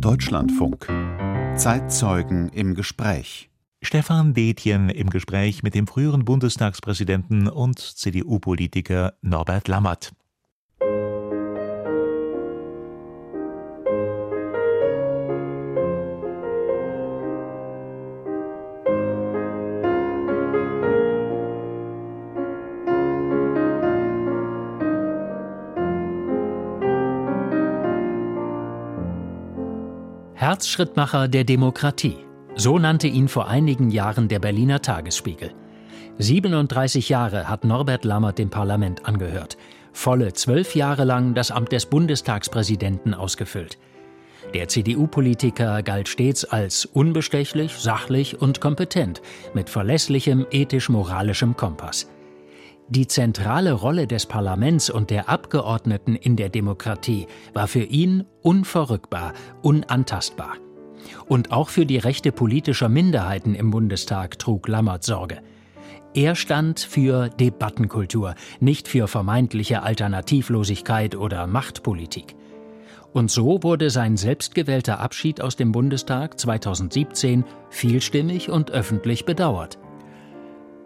Deutschlandfunk. Zeitzeugen im Gespräch. Stefan Detjen im Gespräch mit dem früheren Bundestagspräsidenten und CDU-Politiker Norbert Lammert. Herzschrittmacher der Demokratie. So nannte ihn vor einigen Jahren der Berliner Tagesspiegel. 37 Jahre hat Norbert Lammert dem Parlament angehört, volle zwölf Jahre lang das Amt des Bundestagspräsidenten ausgefüllt. Der CDU-Politiker galt stets als unbestechlich, sachlich und kompetent, mit verlässlichem ethisch-moralischem Kompass. Die zentrale Rolle des Parlaments und der Abgeordneten in der Demokratie war für ihn unverrückbar, unantastbar. Und auch für die Rechte politischer Minderheiten im Bundestag trug Lammert Sorge. Er stand für Debattenkultur, nicht für vermeintliche Alternativlosigkeit oder Machtpolitik. Und so wurde sein selbstgewählter Abschied aus dem Bundestag 2017 vielstimmig und öffentlich bedauert.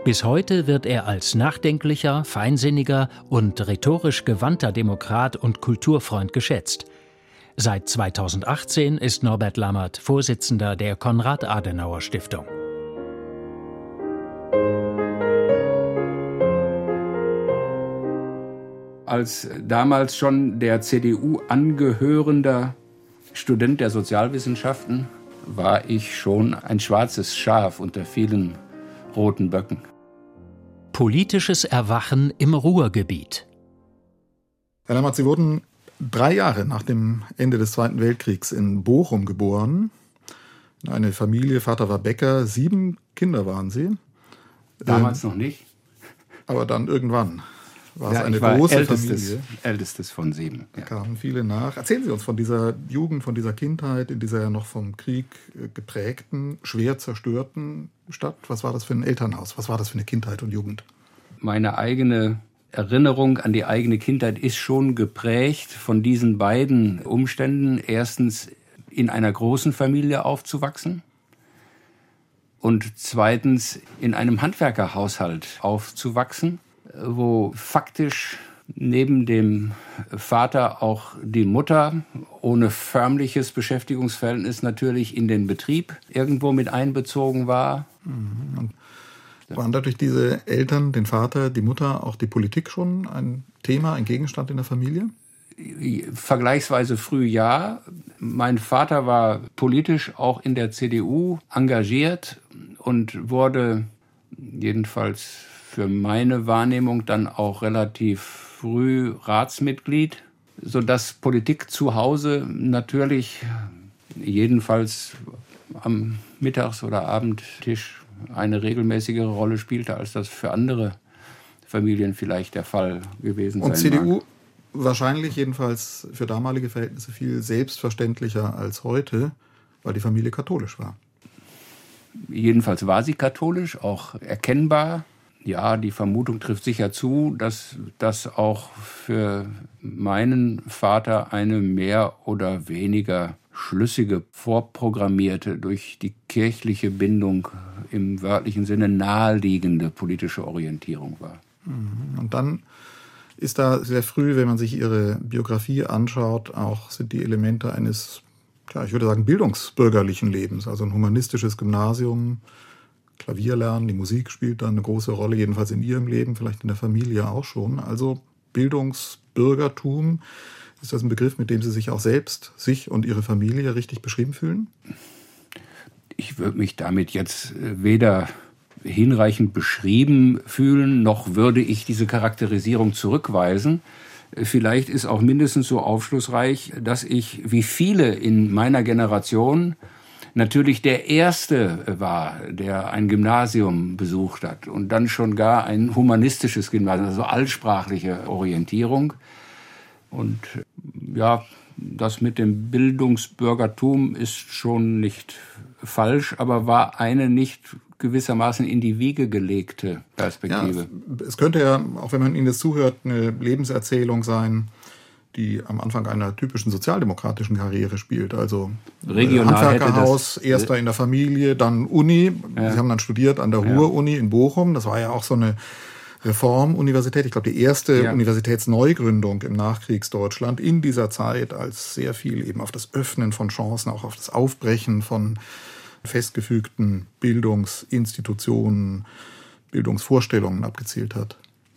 Bis heute wird er als nachdenklicher, feinsinniger und rhetorisch gewandter Demokrat und Kulturfreund geschätzt. Seit 2018 ist Norbert Lammert Vorsitzender der Konrad-Adenauer-Stiftung. Als damals schon der CDU angehörender Student der Sozialwissenschaften war ich schon ein schwarzes Schaf unter vielen roten Böcken. Politisches Erwachen im Ruhrgebiet. Herr Lammert, Sie wurden drei Jahre nach dem Ende des Zweiten Weltkriegs in Bochum geboren. Eine Familie, Vater war Bäcker, sieben Kinder waren Sie. Damals ähm, noch nicht. Aber dann irgendwann war ja, es eine war große ältestes, Familie. Ältestes von sieben. Da kamen viele nach. Erzählen Sie uns von dieser Jugend, von dieser Kindheit in dieser ja noch vom Krieg äh, geprägten, schwer zerstörten Stadt. Was war das für ein Elternhaus? Was war das für eine Kindheit und Jugend? Meine eigene Erinnerung an die eigene Kindheit ist schon geprägt von diesen beiden Umständen. Erstens in einer großen Familie aufzuwachsen und zweitens in einem Handwerkerhaushalt aufzuwachsen wo faktisch neben dem Vater auch die Mutter ohne förmliches Beschäftigungsverhältnis natürlich in den Betrieb irgendwo mit einbezogen war. Mhm. Waren dadurch diese Eltern, den Vater, die Mutter, auch die Politik schon ein Thema, ein Gegenstand in der Familie? Vergleichsweise früh ja. Mein Vater war politisch auch in der CDU engagiert und wurde jedenfalls für meine Wahrnehmung dann auch relativ früh Ratsmitglied, sodass Politik zu Hause natürlich jedenfalls am Mittags- oder Abendtisch eine regelmäßigere Rolle spielte, als das für andere Familien vielleicht der Fall gewesen Und sein CDU mag. wahrscheinlich jedenfalls für damalige Verhältnisse viel selbstverständlicher als heute, weil die Familie katholisch war. Jedenfalls war sie katholisch, auch erkennbar ja, die Vermutung trifft sicher zu, dass das auch für meinen Vater eine mehr oder weniger schlüssige, vorprogrammierte, durch die kirchliche Bindung im wörtlichen Sinne naheliegende politische Orientierung war. Mhm. Und dann ist da sehr früh, wenn man sich ihre Biografie anschaut, auch sind die Elemente eines, ja, ich würde sagen, bildungsbürgerlichen Lebens, also ein humanistisches Gymnasium, Klavier lernen, die Musik spielt da eine große Rolle, jedenfalls in ihrem Leben, vielleicht in der Familie auch schon. Also Bildungsbürgertum, ist das ein Begriff, mit dem Sie sich auch selbst, sich und Ihre Familie richtig beschrieben fühlen? Ich würde mich damit jetzt äh, weder hinreichend beschrieben fühlen, noch würde ich diese Charakterisierung zurückweisen. Vielleicht ist auch mindestens so aufschlussreich, dass ich, wie viele in meiner Generation, natürlich der Erste war, der ein Gymnasium besucht hat und dann schon gar ein humanistisches Gymnasium, also allsprachliche Orientierung. Und ja, das mit dem Bildungsbürgertum ist schon nicht falsch, aber war eine nicht gewissermaßen in die Wiege gelegte Perspektive. Ja, es könnte ja, auch wenn man Ihnen das zuhört, eine Lebenserzählung sein, die am Anfang einer typischen sozialdemokratischen Karriere spielt. Also Regional Handwerkerhaus, erster in der Familie, dann Uni. Ja. Sie haben dann studiert an der Ruhr-Uni in Bochum. Das war ja auch so eine Reformuniversität. Ich glaube, die erste ja. Universitätsneugründung im Nachkriegsdeutschland in dieser Zeit, als sehr viel eben auf das Öffnen von Chancen, auch auf das Aufbrechen von festgefügten Bildungsinstitutionen, Bildungsvorstellungen abgezielt hat.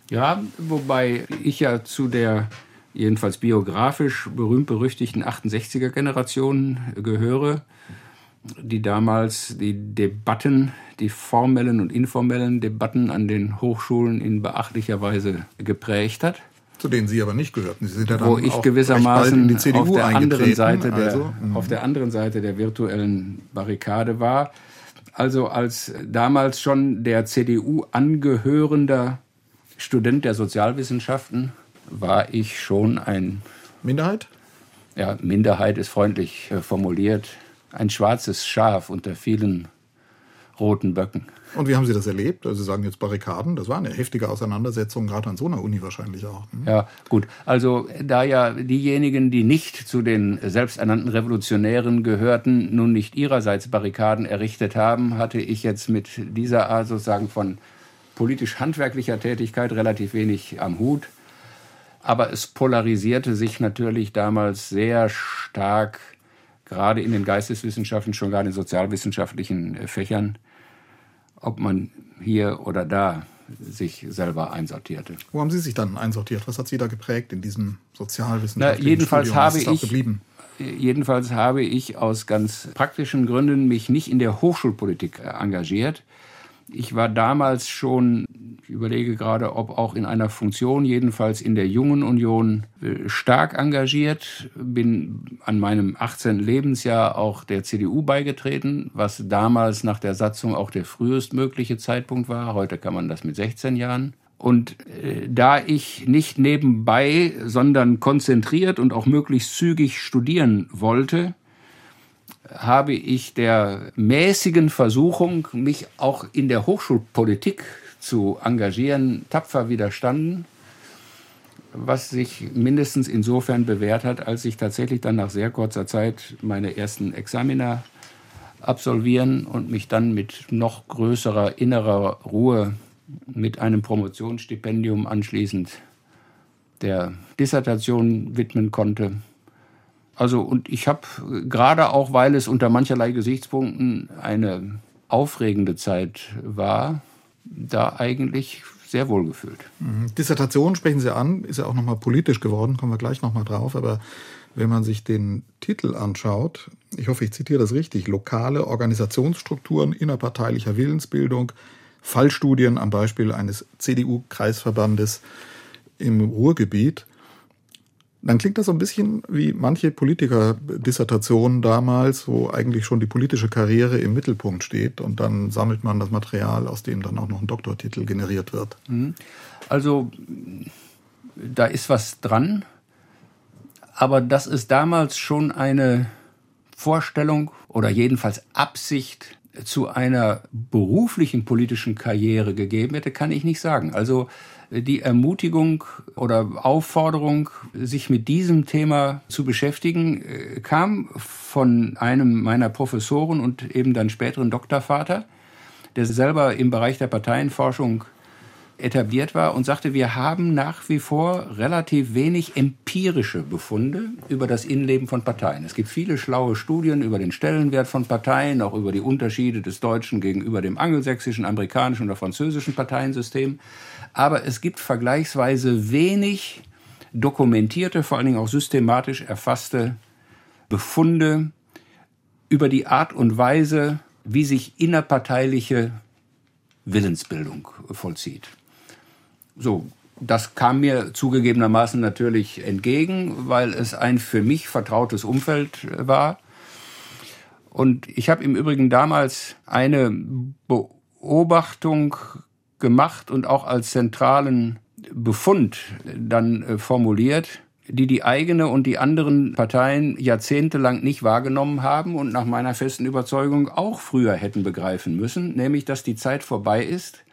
Ja, wobei ich ja zu der jedenfalls biografisch berühmt-berüchtigten 68er-Generation gehöre, die damals die Debatten, die formellen und informellen Debatten an den Hochschulen in beachtlicher Weise geprägt hat. Zu denen Sie aber nicht gehörten. Sie sind ja dann Wo ich gewissermaßen auf der anderen Seite der, also, auf der anderen Seite der virtuellen Barrikade war. Also als damals schon der CDU angehörender Student der Sozialwissenschaften war ich schon ein. Minderheit? Ja, Minderheit ist freundlich äh, formuliert. Ein schwarzes Schaf unter vielen roten Böcken. Und wie haben Sie das erlebt? Also Sie sagen jetzt Barrikaden, das war eine heftige Auseinandersetzung, gerade an so einer Uni wahrscheinlich auch. Hm? Ja, gut. Also da ja diejenigen, die nicht zu den selbsternannten Revolutionären gehörten, nun nicht ihrerseits Barrikaden errichtet haben, hatte ich jetzt mit dieser Art sozusagen von politisch-handwerklicher Tätigkeit relativ wenig am Hut. Aber es polarisierte sich natürlich damals sehr stark, gerade in den Geisteswissenschaften, schon gar in den sozialwissenschaftlichen äh, Fächern, ob man hier oder da sich selber einsortierte. Wo haben Sie sich dann einsortiert? Was hat Sie da geprägt in diesem sozialwissenschaftlichen Na, jedenfalls Studium? habe ich geblieben? Jedenfalls habe ich aus ganz praktischen Gründen mich nicht in der Hochschulpolitik äh, engagiert, ich war damals schon, überlege gerade, ob auch in einer Funktion, jedenfalls in der Jungen Union, äh, stark engagiert. Bin an meinem 18. Lebensjahr auch der CDU beigetreten, was damals nach der Satzung auch der frühestmögliche Zeitpunkt war. Heute kann man das mit 16 Jahren. Und äh, da ich nicht nebenbei, sondern konzentriert und auch möglichst zügig studieren wollte, habe ich der mäßigen Versuchung, mich auch in der Hochschulpolitik zu engagieren, tapfer widerstanden, was sich mindestens insofern bewährt hat, als ich tatsächlich dann nach sehr kurzer Zeit meine ersten Examiner absolvieren und mich dann mit noch größerer innerer Ruhe mit einem Promotionsstipendium anschließend der Dissertation widmen konnte. Also und ich habe gerade auch, weil es unter mancherlei Gesichtspunkten eine aufregende Zeit war, da eigentlich sehr wohl gefühlt. Mhm. Dissertation sprechen Sie an, ist ja auch nochmal politisch geworden, kommen wir gleich nochmal drauf, aber wenn man sich den Titel anschaut, ich hoffe, ich zitiere das richtig, lokale Organisationsstrukturen innerparteilicher Willensbildung, Fallstudien am Beispiel eines CDU-Kreisverbandes im Ruhrgebiet, dann klingt das so ein bisschen wie manche Politikerdissertationen damals, wo eigentlich schon die politische Karriere im Mittelpunkt steht und dann sammelt man das Material, aus dem dann auch noch ein Doktortitel generiert wird. Mhm. Also da ist was dran, aber das ist damals schon eine Vorstellung oder jedenfalls Absicht zu einer beruflichen politischen Karriere gegeben hätte, kann ich nicht sagen. Also die Ermutigung oder Aufforderung, sich mit diesem Thema zu beschäftigen, äh, kam von einem meiner Professoren und eben dann späteren Doktorvater, der selber im Bereich der Parteienforschung etabliert war und sagte, wir haben nach wie vor relativ wenig empirische Befunde über das Innenleben von Parteien. Es gibt viele schlaue Studien über den Stellenwert von Parteien, auch über die Unterschiede des deutschen gegenüber dem angelsächsischen, amerikanischen oder französischen Parteiensystem. Aber es gibt vergleichsweise wenig dokumentierte, vor allen Dingen auch systematisch erfasste Befunde über die Art und Weise, wie sich innerparteiliche Willensbildung vollzieht. So, das kam mir zugegebenermaßen natürlich entgegen, weil es ein für mich vertrautes Umfeld war. Und ich habe im Übrigen damals eine Beobachtung gemacht und auch als zentralen Befund dann äh, formuliert, die die eigene und die anderen Parteien jahrzehntelang nicht wahrgenommen haben und nach meiner festen Überzeugung auch früher hätten begreifen müssen, nämlich dass die Zeit vorbei ist,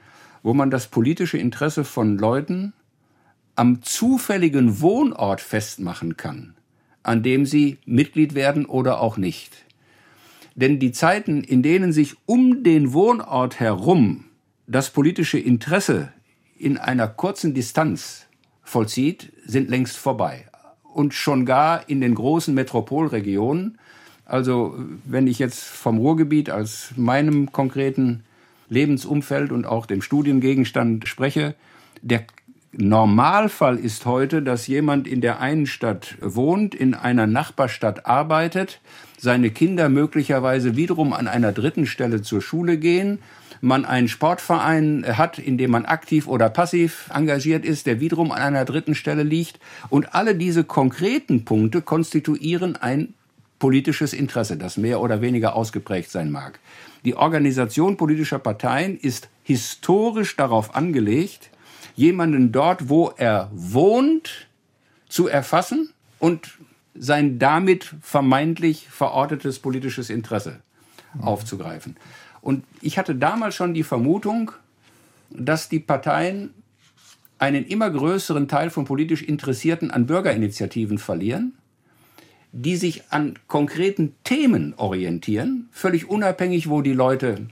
wo man das politische Interesse von Leuten am zufälligen Wohnort festmachen kann, an dem sie Mitglied werden oder auch nicht. Denn die Zeiten, in denen sich um den Wohnort herum das politische Interesse in einer kurzen Distanz vollzieht, sind längst vorbei. Und schon gar in den großen Metropolregionen. Also wenn ich jetzt vom Ruhrgebiet als meinem konkreten Lebensumfeld und auch dem Studiengegenstand spreche, der Normalfall ist heute, dass jemand in der einen Stadt wohnt, in einer Nachbarstadt arbeitet, seine Kinder möglicherweise wiederum an einer dritten Stelle zur Schule gehen, man einen Sportverein hat, in dem man aktiv oder passiv engagiert ist, der wiederum an einer dritten Stelle liegt. Und alle diese konkreten Punkte konstituieren ein politisches Interesse, das mehr oder weniger ausgeprägt sein mag. Die Organisation politischer Parteien ist historisch darauf angelegt, jemanden dort, wo er wohnt, zu erfassen und sein damit vermeintlich verortetes politisches Interesse aufzugreifen. Und ich hatte damals schon die Vermutung, dass die Parteien einen immer größeren Teil von politisch Interessierten an Bürgerinitiativen verlieren, die sich an konkreten Themen orientieren, völlig unabhängig, wo die Leute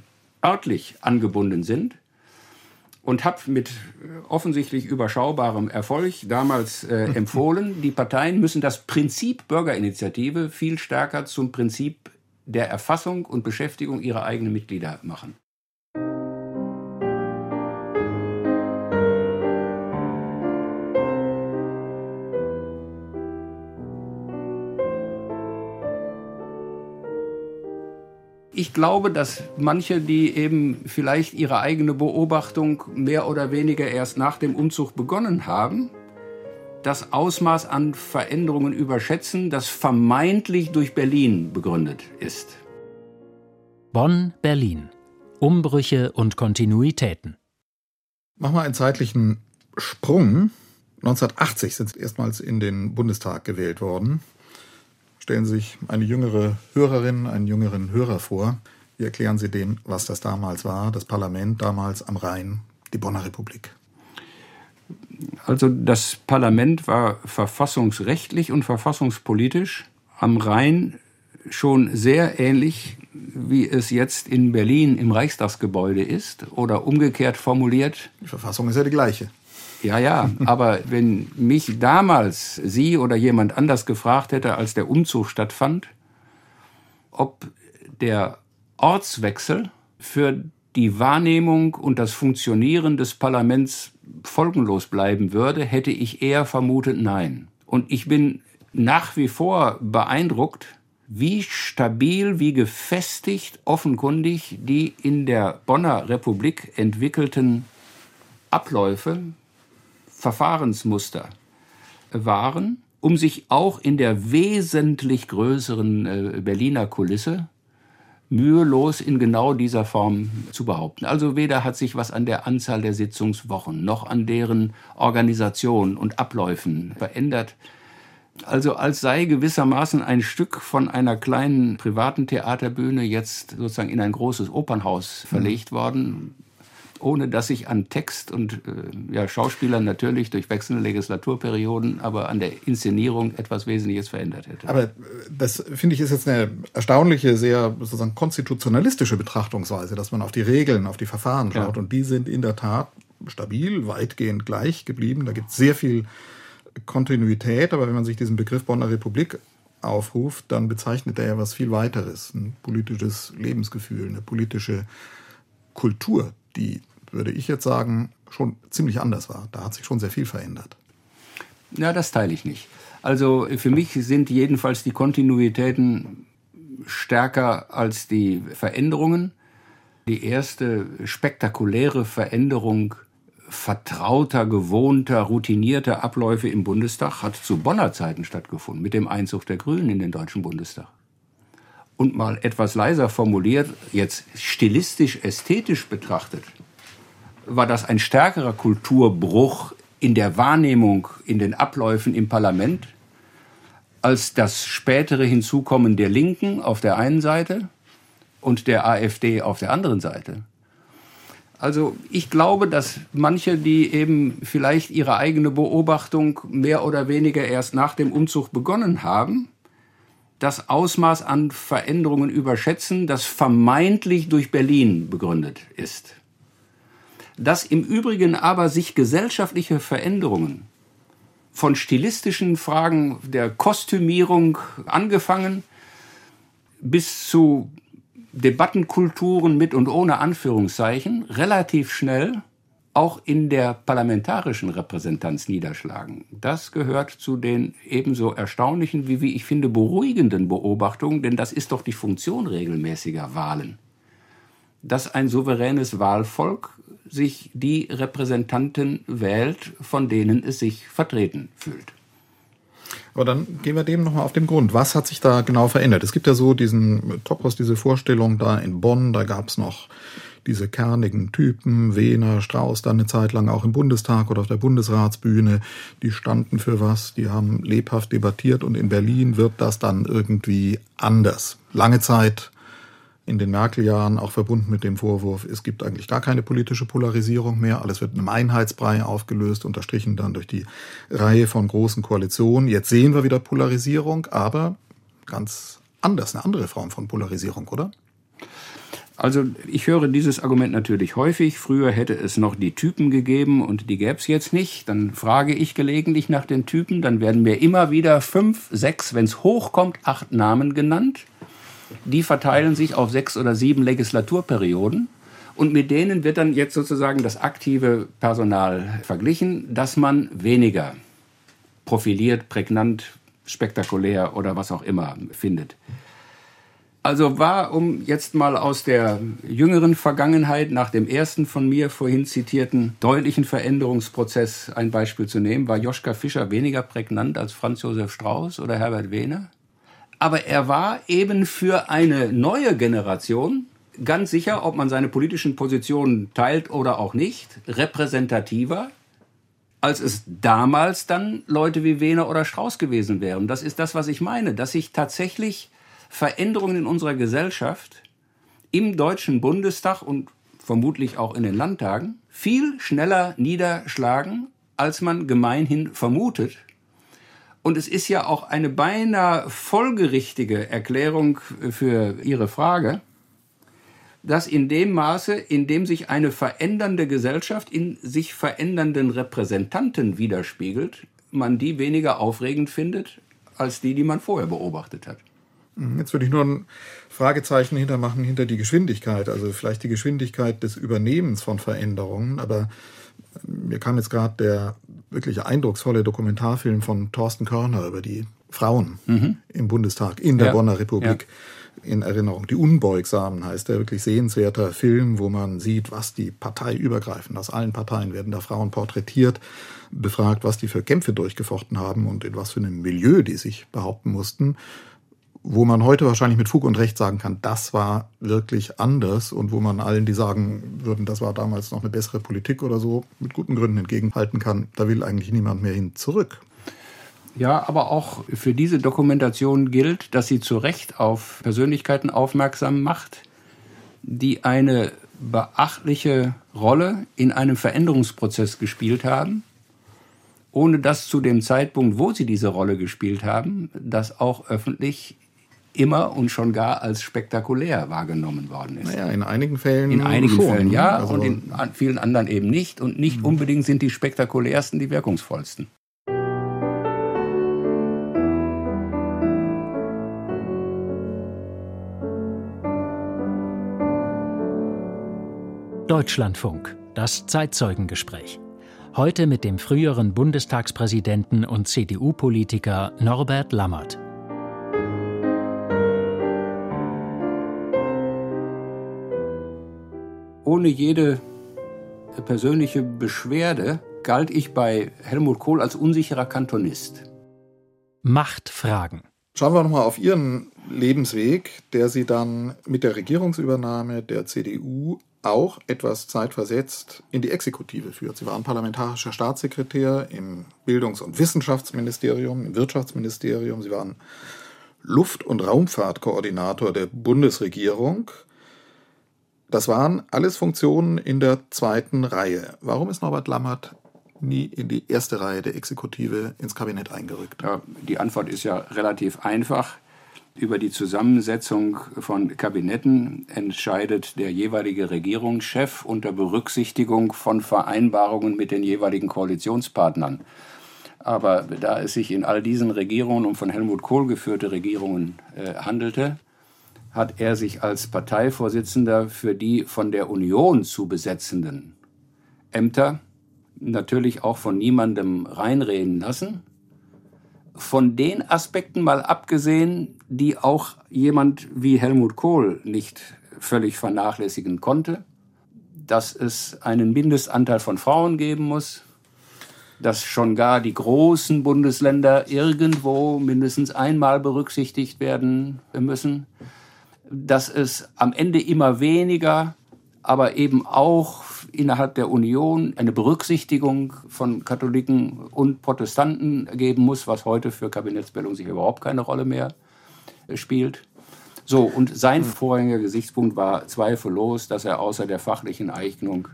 örtlich angebunden sind und habe mit äh, offensichtlich überschaubarem Erfolg damals äh, empfohlen, die Parteien müssen das Prinzip Bürgerinitiative viel stärker zum Prinzip der Erfassung und Beschäftigung ihrer eigenen Mitglieder machen. Ich glaube, dass manche, die eben vielleicht ihre eigene Beobachtung mehr oder weniger erst nach dem Umzug begonnen haben, das Ausmaß an Veränderungen überschätzen, das vermeintlich durch Berlin begründet ist. Bonn, Berlin. Umbrüche und Kontinuitäten. Machen wir einen zeitlichen Sprung. 1980 sind Sie erstmals in den Bundestag gewählt worden. Stellen Sie sich eine jüngere Hörerin, einen jüngeren Hörer vor. Wie erklären Sie dem, was das damals war, das Parlament damals am Rhein, die Bonner Republik? Also das Parlament war verfassungsrechtlich und verfassungspolitisch am Rhein schon sehr ähnlich, wie es jetzt in Berlin im Reichstagsgebäude ist oder umgekehrt formuliert. Die Verfassung ist ja die gleiche. Ja, ja, aber wenn mich damals Sie oder jemand anders gefragt hätte, als der Umzug stattfand, ob der Ortswechsel für die Wahrnehmung und das Funktionieren des Parlaments folgenlos bleiben würde, hätte ich eher vermutet nein. Und ich bin nach wie vor beeindruckt, wie stabil, wie gefestigt offenkundig die in der Bonner Republik entwickelten Abläufe Verfahrensmuster waren, um sich auch in der wesentlich größeren äh, Berliner Kulisse mühelos in genau dieser Form zu behaupten. Also weder hat sich was an der Anzahl der Sitzungswochen noch an deren Organisation und Abläufen verändert. Also als sei gewissermaßen ein Stück von einer kleinen privaten Theaterbühne jetzt sozusagen in ein großes Opernhaus verlegt worden ohne dass sich an Text und äh, ja, Schauspielern natürlich durch wechselnde Legislaturperioden, aber an der Inszenierung etwas Wesentliches verändert hätte. Aber äh, das finde ich ist jetzt eine erstaunliche, sehr sozusagen konstitutionalistische Betrachtungsweise, dass man auf die Regeln, auf die Verfahren schaut. Ja. Und die sind in der Tat stabil, weitgehend gleich geblieben. Da gibt es sehr viel Kontinuität, aber wenn man sich diesen Begriff Bonner Republik aufruft, dann bezeichnet er ja was viel weiteres. Ein politisches Lebensgefühl, eine politische Kultur, die, würde ich jetzt sagen, schon ziemlich anders war. Da hat sich schon sehr viel verändert. Ja, das teile ich nicht. Also für mich sind jedenfalls die Kontinuitäten stärker als die Veränderungen. Die erste spektakuläre Veränderung vertrauter, gewohnter, routinierter Abläufe im Bundestag hat zu Bonner Zeiten stattgefunden, mit dem Einzug der Grünen in den Deutschen Bundestag und mal etwas leiser formuliert, jetzt stilistisch, ästhetisch betrachtet, war das ein stärkerer Kulturbruch in der Wahrnehmung, in den Abläufen im Parlament, als das spätere Hinzukommen der Linken auf der einen Seite und der AfD auf der anderen Seite. Also ich glaube, dass manche, die eben vielleicht ihre eigene Beobachtung mehr oder weniger erst nach dem Umzug begonnen haben, das Ausmaß an Veränderungen überschätzen, das vermeintlich durch Berlin begründet ist. Dass im Übrigen aber sich gesellschaftliche Veränderungen von stilistischen Fragen der Kostümierung angefangen bis zu Debattenkulturen mit und ohne Anführungszeichen relativ schnell auch in der parlamentarischen Repräsentanz niederschlagen. Das gehört zu den ebenso erstaunlichen wie, wie ich finde, beruhigenden Beobachtungen, denn das ist doch die Funktion regelmäßiger Wahlen. Dass ein souveränes Wahlvolk sich die Repräsentanten wählt, von denen es sich vertreten fühlt. Aber dann gehen wir dem nochmal auf den Grund. Was hat sich da genau verändert? Es gibt ja so diesen Topos, diese Vorstellung da in Bonn, da gab es noch diese kernigen Typen, Wehner, Strauß, dann eine Zeit lang auch im Bundestag oder auf der Bundesratsbühne, die standen für was, die haben lebhaft debattiert und in Berlin wird das dann irgendwie anders. Lange Zeit in den Merkel-Jahren auch verbunden mit dem Vorwurf, es gibt eigentlich gar keine politische Polarisierung mehr, alles wird in einem Einheitsbrei aufgelöst, unterstrichen dann durch die Reihe von großen Koalitionen. Jetzt sehen wir wieder Polarisierung, aber ganz anders, eine andere Form von Polarisierung, oder? Also ich höre dieses Argument natürlich häufig. Früher hätte es noch die Typen gegeben und die gäbe es jetzt nicht. Dann frage ich gelegentlich nach den Typen. Dann werden mir immer wieder fünf, sechs, wenn es hochkommt, acht Namen genannt. Die verteilen sich auf sechs oder sieben Legislaturperioden. Und mit denen wird dann jetzt sozusagen das aktive Personal verglichen, dass man weniger profiliert, prägnant, spektakulär oder was auch immer findet. Also war, um jetzt mal aus der jüngeren Vergangenheit nach dem ersten von mir vorhin zitierten deutlichen Veränderungsprozess ein Beispiel zu nehmen, war Joschka Fischer weniger prägnant als Franz Josef Strauß oder Herbert Wehner? Aber er war eben für eine neue Generation ganz sicher, ob man seine politischen Positionen teilt oder auch nicht, repräsentativer, als es damals dann Leute wie Wehner oder Strauß gewesen wären. Das ist das, was ich meine, dass sich tatsächlich Veränderungen in unserer Gesellschaft im Deutschen Bundestag und vermutlich auch in den Landtagen viel schneller niederschlagen, als man gemeinhin vermutet. Und es ist ja auch eine beinahe folgerichtige Erklärung für Ihre Frage, dass in dem Maße, in dem sich eine verändernde Gesellschaft in sich verändernden Repräsentanten widerspiegelt, man die weniger aufregend findet als die, die man vorher beobachtet hat. Mhm. Jetzt würde ich nur ein Fragezeichen hintermachen hinter die Geschwindigkeit, also vielleicht die Geschwindigkeit des Übernehmens von Veränderungen. Aber mir kam jetzt gerade der wirklich eindrucksvolle Dokumentarfilm von Thorsten Körner über die Frauen mhm. im Bundestag in der ja. Bonner Republik ja. in Erinnerung. Die Unbeugsamen heißt der wirklich sehenswerter Film, wo man sieht, was die Partei übergreifend, aus allen Parteien werden da Frauen porträtiert, befragt, was die für Kämpfe durchgefochten haben und in was für einem Milieu die sich behaupten mussten wo man heute wahrscheinlich mit Fug und Recht sagen kann, das war wirklich anders und wo man allen, die sagen würden, das war damals noch eine bessere Politik oder so, mit guten Gründen entgegenhalten kann, da will eigentlich niemand mehr hin zurück. Ja, aber auch für diese Dokumentation gilt, dass sie zu Recht auf Persönlichkeiten aufmerksam macht, die eine beachtliche Rolle in einem Veränderungsprozess gespielt haben, ohne dass zu dem Zeitpunkt, wo sie diese Rolle gespielt haben, das auch öffentlich immer und schon gar als spektakulär wahrgenommen worden ist. Naja, in einigen Fällen. In einigen schon, Fällen ja also und in vielen anderen eben nicht. Und nicht mhm. unbedingt sind die spektakulärsten die wirkungsvollsten. Deutschlandfunk, das Zeitzeugengespräch. Heute mit dem früheren Bundestagspräsidenten und CDU-Politiker Norbert Lammert. Ohne jede persönliche Beschwerde galt ich bei Helmut Kohl als unsicherer Kantonist. Machtfragen. Schauen wir nochmal auf Ihren Lebensweg, der Sie dann mit der Regierungsübernahme der CDU auch etwas zeitversetzt in die Exekutive führt. Sie waren parlamentarischer Staatssekretär im Bildungs- und Wissenschaftsministerium, im Wirtschaftsministerium. Sie waren Luft- und Raumfahrtkoordinator der Bundesregierung Das waren alles Funktionen in der zweiten Reihe. Warum ist Norbert Lammert nie in die erste Reihe der Exekutive ins Kabinett eingerückt? Ja, die Antwort ist ja relativ einfach. Über die Zusammensetzung von Kabinetten entscheidet der jeweilige Regierungschef unter Berücksichtigung von Vereinbarungen mit den jeweiligen Koalitionspartnern. Aber da es sich in all diesen Regierungen um von Helmut Kohl geführte Regierungen äh, handelte, hat er sich als Parteivorsitzender für die von der Union zu besetzenden Ämter natürlich auch von niemandem reinreden lassen. Von den Aspekten mal abgesehen, die auch jemand wie Helmut Kohl nicht völlig vernachlässigen konnte, dass es einen Mindestanteil von Frauen geben muss, dass schon gar die großen Bundesländer irgendwo mindestens einmal berücksichtigt werden müssen, dass es am Ende immer weniger, aber eben auch innerhalb der Union eine Berücksichtigung von Katholiken und Protestanten geben muss, was heute für Kabinettsbildung sich überhaupt keine Rolle mehr spielt. So, und sein vorheriger Gesichtspunkt war zweifellos, dass er außer der fachlichen Eignung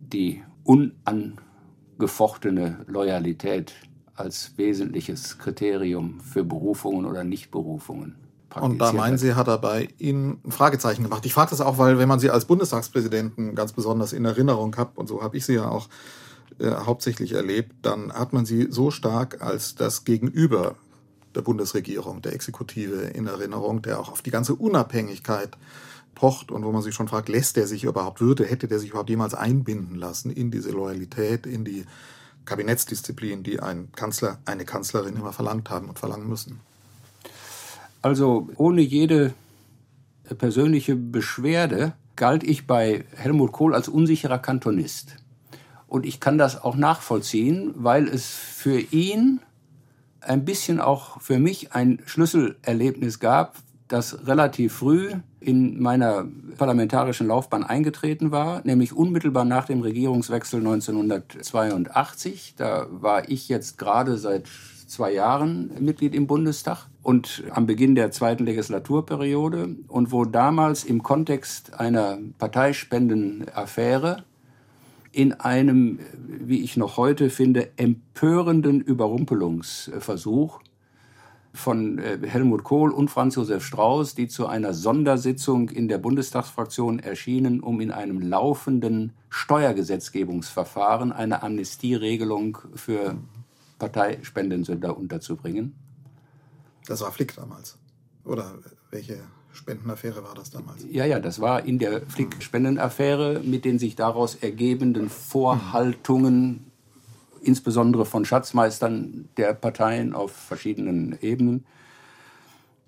die unangefochtene Loyalität als wesentliches Kriterium für Berufungen oder Nichtberufungen und da meinen Sie, hat er bei Ihnen ein Fragezeichen gemacht. Ich frage das auch, weil wenn man Sie als Bundestagspräsidenten ganz besonders in Erinnerung hat, und so habe ich Sie ja auch äh, hauptsächlich erlebt, dann hat man Sie so stark als das Gegenüber der Bundesregierung, der Exekutive in Erinnerung, der auch auf die ganze Unabhängigkeit pocht und wo man sich schon fragt, lässt der sich überhaupt, würde, hätte der sich überhaupt jemals einbinden lassen in diese Loyalität, in die Kabinettsdisziplin, die ein Kanzler, eine Kanzlerin immer verlangt haben und verlangen müssen. Also ohne jede persönliche Beschwerde galt ich bei Helmut Kohl als unsicherer Kantonist. Und ich kann das auch nachvollziehen, weil es für ihn ein bisschen auch für mich ein Schlüsselerlebnis gab, das relativ früh in meiner parlamentarischen Laufbahn eingetreten war, nämlich unmittelbar nach dem Regierungswechsel 1982. Da war ich jetzt gerade seit zwei Jahren Mitglied im Bundestag und am Beginn der zweiten Legislaturperiode und wo damals im Kontext einer Parteispendenaffäre in einem, wie ich noch heute finde, empörenden Überrumpelungsversuch von äh, Helmut Kohl und Franz Josef Strauß, die zu einer Sondersitzung in der Bundestagsfraktion erschienen, um in einem laufenden Steuergesetzgebungsverfahren eine Amnestieregelung für Parteispendensünder unterzubringen. Das war Flick damals. Oder welche Spendenaffäre war das damals? Ja, ja, das war in der Flick-Spendenaffäre mit den sich daraus ergebenden Vorhaltungen, insbesondere von Schatzmeistern der Parteien auf verschiedenen Ebenen.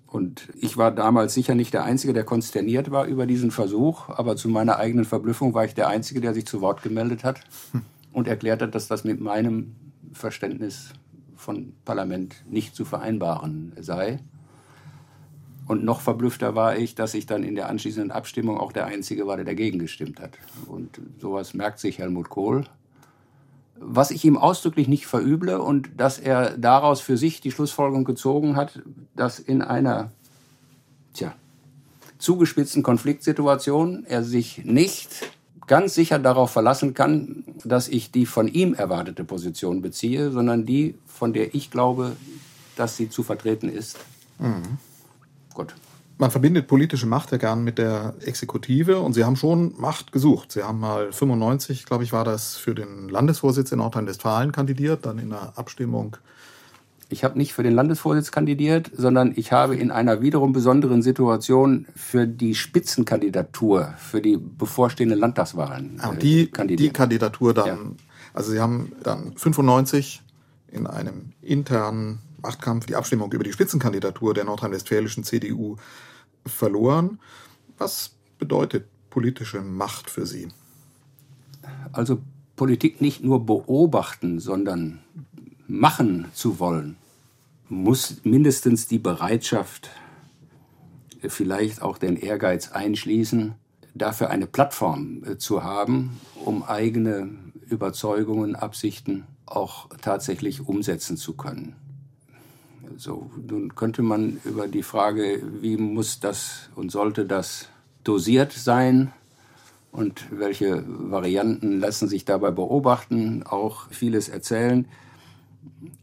Und ich war damals sicher nicht der Einzige, der konsterniert war über diesen Versuch, aber zu meiner eigenen Verblüffung war ich der Einzige, der sich zu Wort gemeldet hat und erklärt hat, dass das mit meinem Verständnis von Parlament nicht zu vereinbaren sei. Und noch verblüffter war ich, dass ich dann in der anschließenden Abstimmung auch der Einzige war, der dagegen gestimmt hat. Und sowas merkt sich Helmut Kohl. Was ich ihm ausdrücklich nicht verüble und dass er daraus für sich die Schlussfolgerung gezogen hat, dass in einer tja, zugespitzten Konfliktsituation er sich nicht ganz sicher darauf verlassen kann, dass ich die von ihm erwartete Position beziehe, sondern die, von der ich glaube, dass sie zu vertreten ist. Mhm. Gut. Man verbindet politische Macht ja gern mit der Exekutive und Sie haben schon Macht gesucht. Sie haben mal 95, glaube ich, war das für den Landesvorsitz in Nordrhein-Westfalen kandidiert, dann in einer Abstimmung ich habe nicht für den Landesvorsitz kandidiert, sondern ich habe in einer wiederum besonderen Situation für die Spitzenkandidatur, für die bevorstehenden Landtagswahlen ah, die, kandidiert. Die Kandidatur dann, ja. also Sie haben dann 95 in einem internen Machtkampf die Abstimmung über die Spitzenkandidatur der nordrhein-westfälischen CDU verloren. Was bedeutet politische Macht für Sie? Also Politik nicht nur beobachten, sondern machen zu wollen, muss mindestens die Bereitschaft, vielleicht auch den Ehrgeiz einschließen, dafür eine Plattform äh, zu haben, um eigene Überzeugungen, Absichten auch tatsächlich umsetzen zu können. So, nun könnte man über die Frage, wie muss das und sollte das dosiert sein, und welche Varianten lassen sich dabei beobachten, auch vieles erzählen.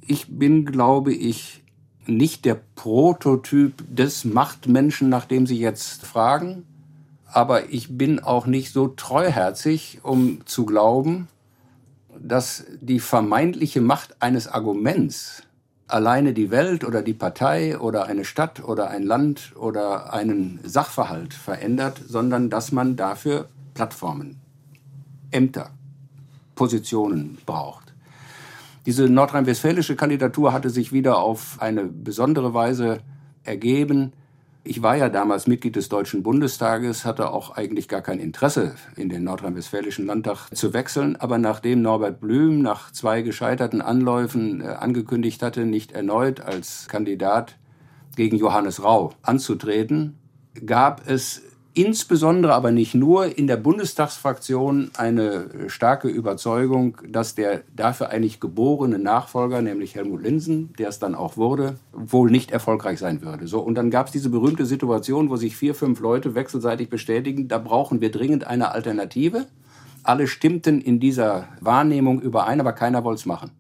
Ich bin, glaube ich, nicht der Prototyp des Machtmenschen, nach dem Sie jetzt fragen, aber ich bin auch nicht so treuherzig, um zu glauben, dass die vermeintliche Macht eines Arguments alleine die Welt oder die Partei oder eine Stadt oder ein Land oder einen Sachverhalt verändert, sondern dass man dafür Plattformen, Ämter, Positionen braucht. Diese nordrhein-westfälische Kandidatur hatte sich wieder auf eine besondere Weise ergeben. Ich war ja damals Mitglied des Deutschen Bundestages, hatte auch eigentlich gar kein Interesse, in den nordrhein-westfälischen Landtag zu wechseln. Aber nachdem Norbert Blüm nach zwei gescheiterten Anläufen äh, angekündigt hatte, nicht erneut als Kandidat gegen Johannes Rau anzutreten, gab es insbesondere aber nicht nur in der Bundestagsfraktion eine starke Überzeugung, dass der dafür eigentlich geborene Nachfolger, nämlich Helmut Linsen, der es dann auch wurde, wohl nicht erfolgreich sein würde. So, und dann gab es diese berühmte Situation, wo sich vier, fünf Leute wechselseitig bestätigen, da brauchen wir dringend eine Alternative. Alle stimmten in dieser Wahrnehmung überein, aber keiner wollte es machen.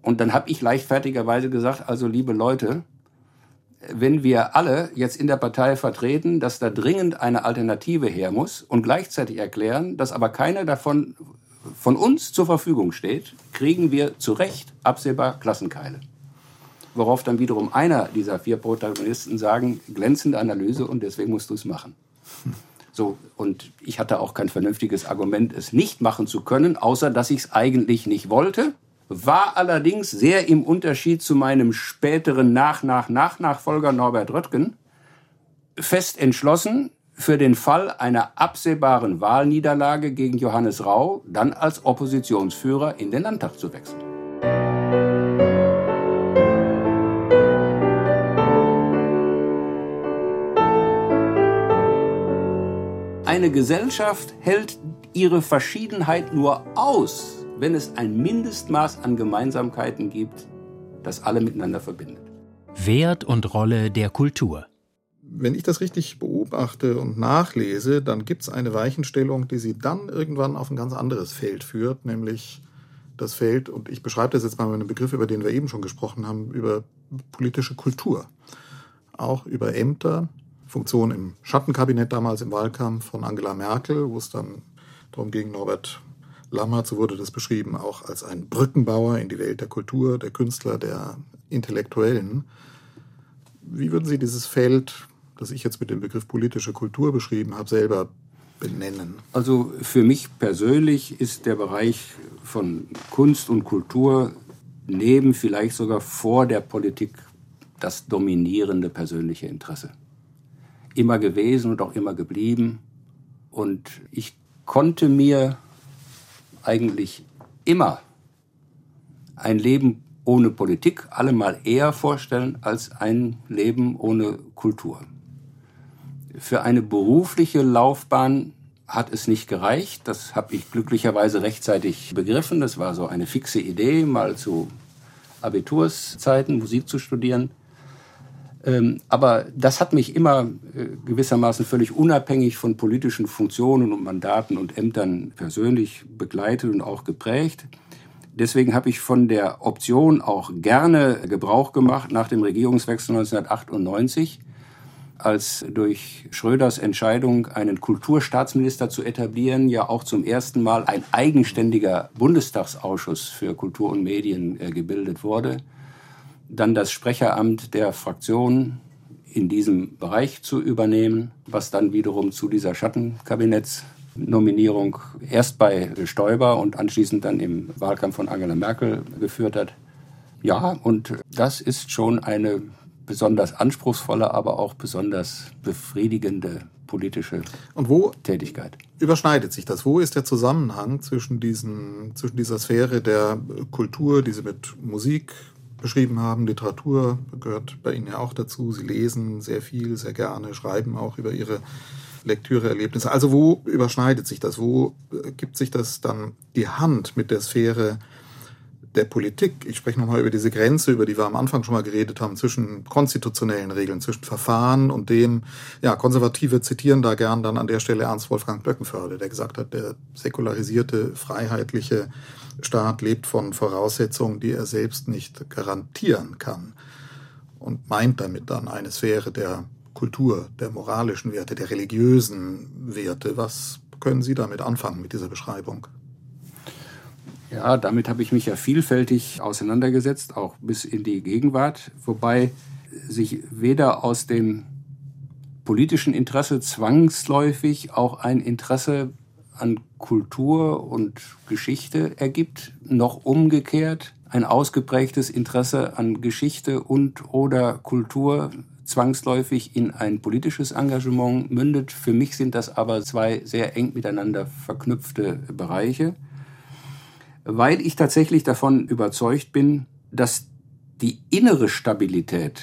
Und dann habe ich leichtfertigerweise gesagt, also liebe Leute, wenn wir alle jetzt in der Partei vertreten, dass da dringend eine Alternative her muss und gleichzeitig erklären, dass aber keiner davon von uns zur Verfügung steht, kriegen wir zu Recht absehbar Klassenkeile. Worauf dann wiederum einer dieser vier Protagonisten sagen, glänzende Analyse und deswegen musst du es machen. So, und ich hatte auch kein vernünftiges Argument, es nicht machen zu können, außer dass ich es eigentlich nicht wollte war allerdings sehr im Unterschied zu meinem späteren Nach-Nach-Nach-Nachfolger Norbert Röttgen fest entschlossen, für den Fall einer absehbaren Wahlniederlage gegen Johannes Rau dann als Oppositionsführer in den Landtag zu wechseln. Eine Gesellschaft hält ihre Verschiedenheit nur aus, wenn es ein Mindestmaß an Gemeinsamkeiten gibt, das alle miteinander verbindet. Wert und Rolle der Kultur. Wenn ich das richtig beobachte und nachlese, dann gibt es eine Weichenstellung, die sie dann irgendwann auf ein ganz anderes Feld führt, nämlich das Feld, und ich beschreibe das jetzt mal mit einem Begriff, über den wir eben schon gesprochen haben, über politische Kultur. Auch über Ämter, Funktion im Schattenkabinett damals im Wahlkampf von Angela Merkel, wo es dann darum ging, Norbert Lammert, so wurde das beschrieben, auch als ein Brückenbauer in die Welt der Kultur, der Künstler, der Intellektuellen. Wie würden Sie dieses Feld, das ich jetzt mit dem Begriff politische Kultur beschrieben habe, selber benennen? Also für mich persönlich ist der Bereich von Kunst und Kultur neben vielleicht sogar vor der Politik das dominierende persönliche Interesse. Immer gewesen und auch immer geblieben. Und ich konnte mir eigentlich immer ein Leben ohne Politik allemal eher vorstellen als ein Leben ohne Kultur. Für eine berufliche Laufbahn hat es nicht gereicht. Das habe ich glücklicherweise rechtzeitig begriffen. Das war so eine fixe Idee, mal zu Abiturszeiten Musik zu studieren. Ähm, aber das hat mich immer äh, gewissermaßen völlig unabhängig von politischen Funktionen und Mandaten und Ämtern persönlich begleitet und auch geprägt. Deswegen habe ich von der Option auch gerne Gebrauch gemacht nach dem Regierungswechsel 1998, als durch Schröders Entscheidung, einen Kulturstaatsminister zu etablieren, ja auch zum ersten Mal ein eigenständiger Bundestagsausschuss für Kultur und Medien äh, gebildet wurde dann das Sprecheramt der Fraktion in diesem Bereich zu übernehmen, was dann wiederum zu dieser Schattenkabinettsnominierung erst bei Stoiber und anschließend dann im Wahlkampf von Angela Merkel geführt hat. Ja, und das ist schon eine besonders anspruchsvolle, aber auch besonders befriedigende politische und wo Tätigkeit. Überschneidet sich das? Wo ist der Zusammenhang zwischen, diesen, zwischen dieser Sphäre der Kultur, die Sie mit Musik beschrieben haben. Literatur gehört bei Ihnen ja auch dazu. Sie lesen sehr viel, sehr gerne, schreiben auch über Ihre Lektüreerlebnisse. Also wo überschneidet sich das? Wo gibt sich das dann die Hand mit der Sphäre der Politik, ich spreche nochmal über diese Grenze, über die wir am Anfang schon mal geredet haben, zwischen konstitutionellen Regeln, zwischen Verfahren und dem, ja, Konservative zitieren da gern dann an der Stelle Ernst Wolfgang Böckenförde, der gesagt hat, der säkularisierte, freiheitliche Staat lebt von Voraussetzungen, die er selbst nicht garantieren kann und meint damit dann eine Sphäre der Kultur, der moralischen Werte, der religiösen Werte. Was können Sie damit anfangen mit dieser Beschreibung? Ja, damit habe ich mich ja vielfältig auseinandergesetzt, auch bis in die Gegenwart, wobei sich weder aus dem politischen Interesse zwangsläufig auch ein Interesse an Kultur und Geschichte ergibt, noch umgekehrt ein ausgeprägtes Interesse an Geschichte und oder Kultur zwangsläufig in ein politisches Engagement mündet. Für mich sind das aber zwei sehr eng miteinander verknüpfte Bereiche weil ich tatsächlich davon überzeugt bin, dass die innere Stabilität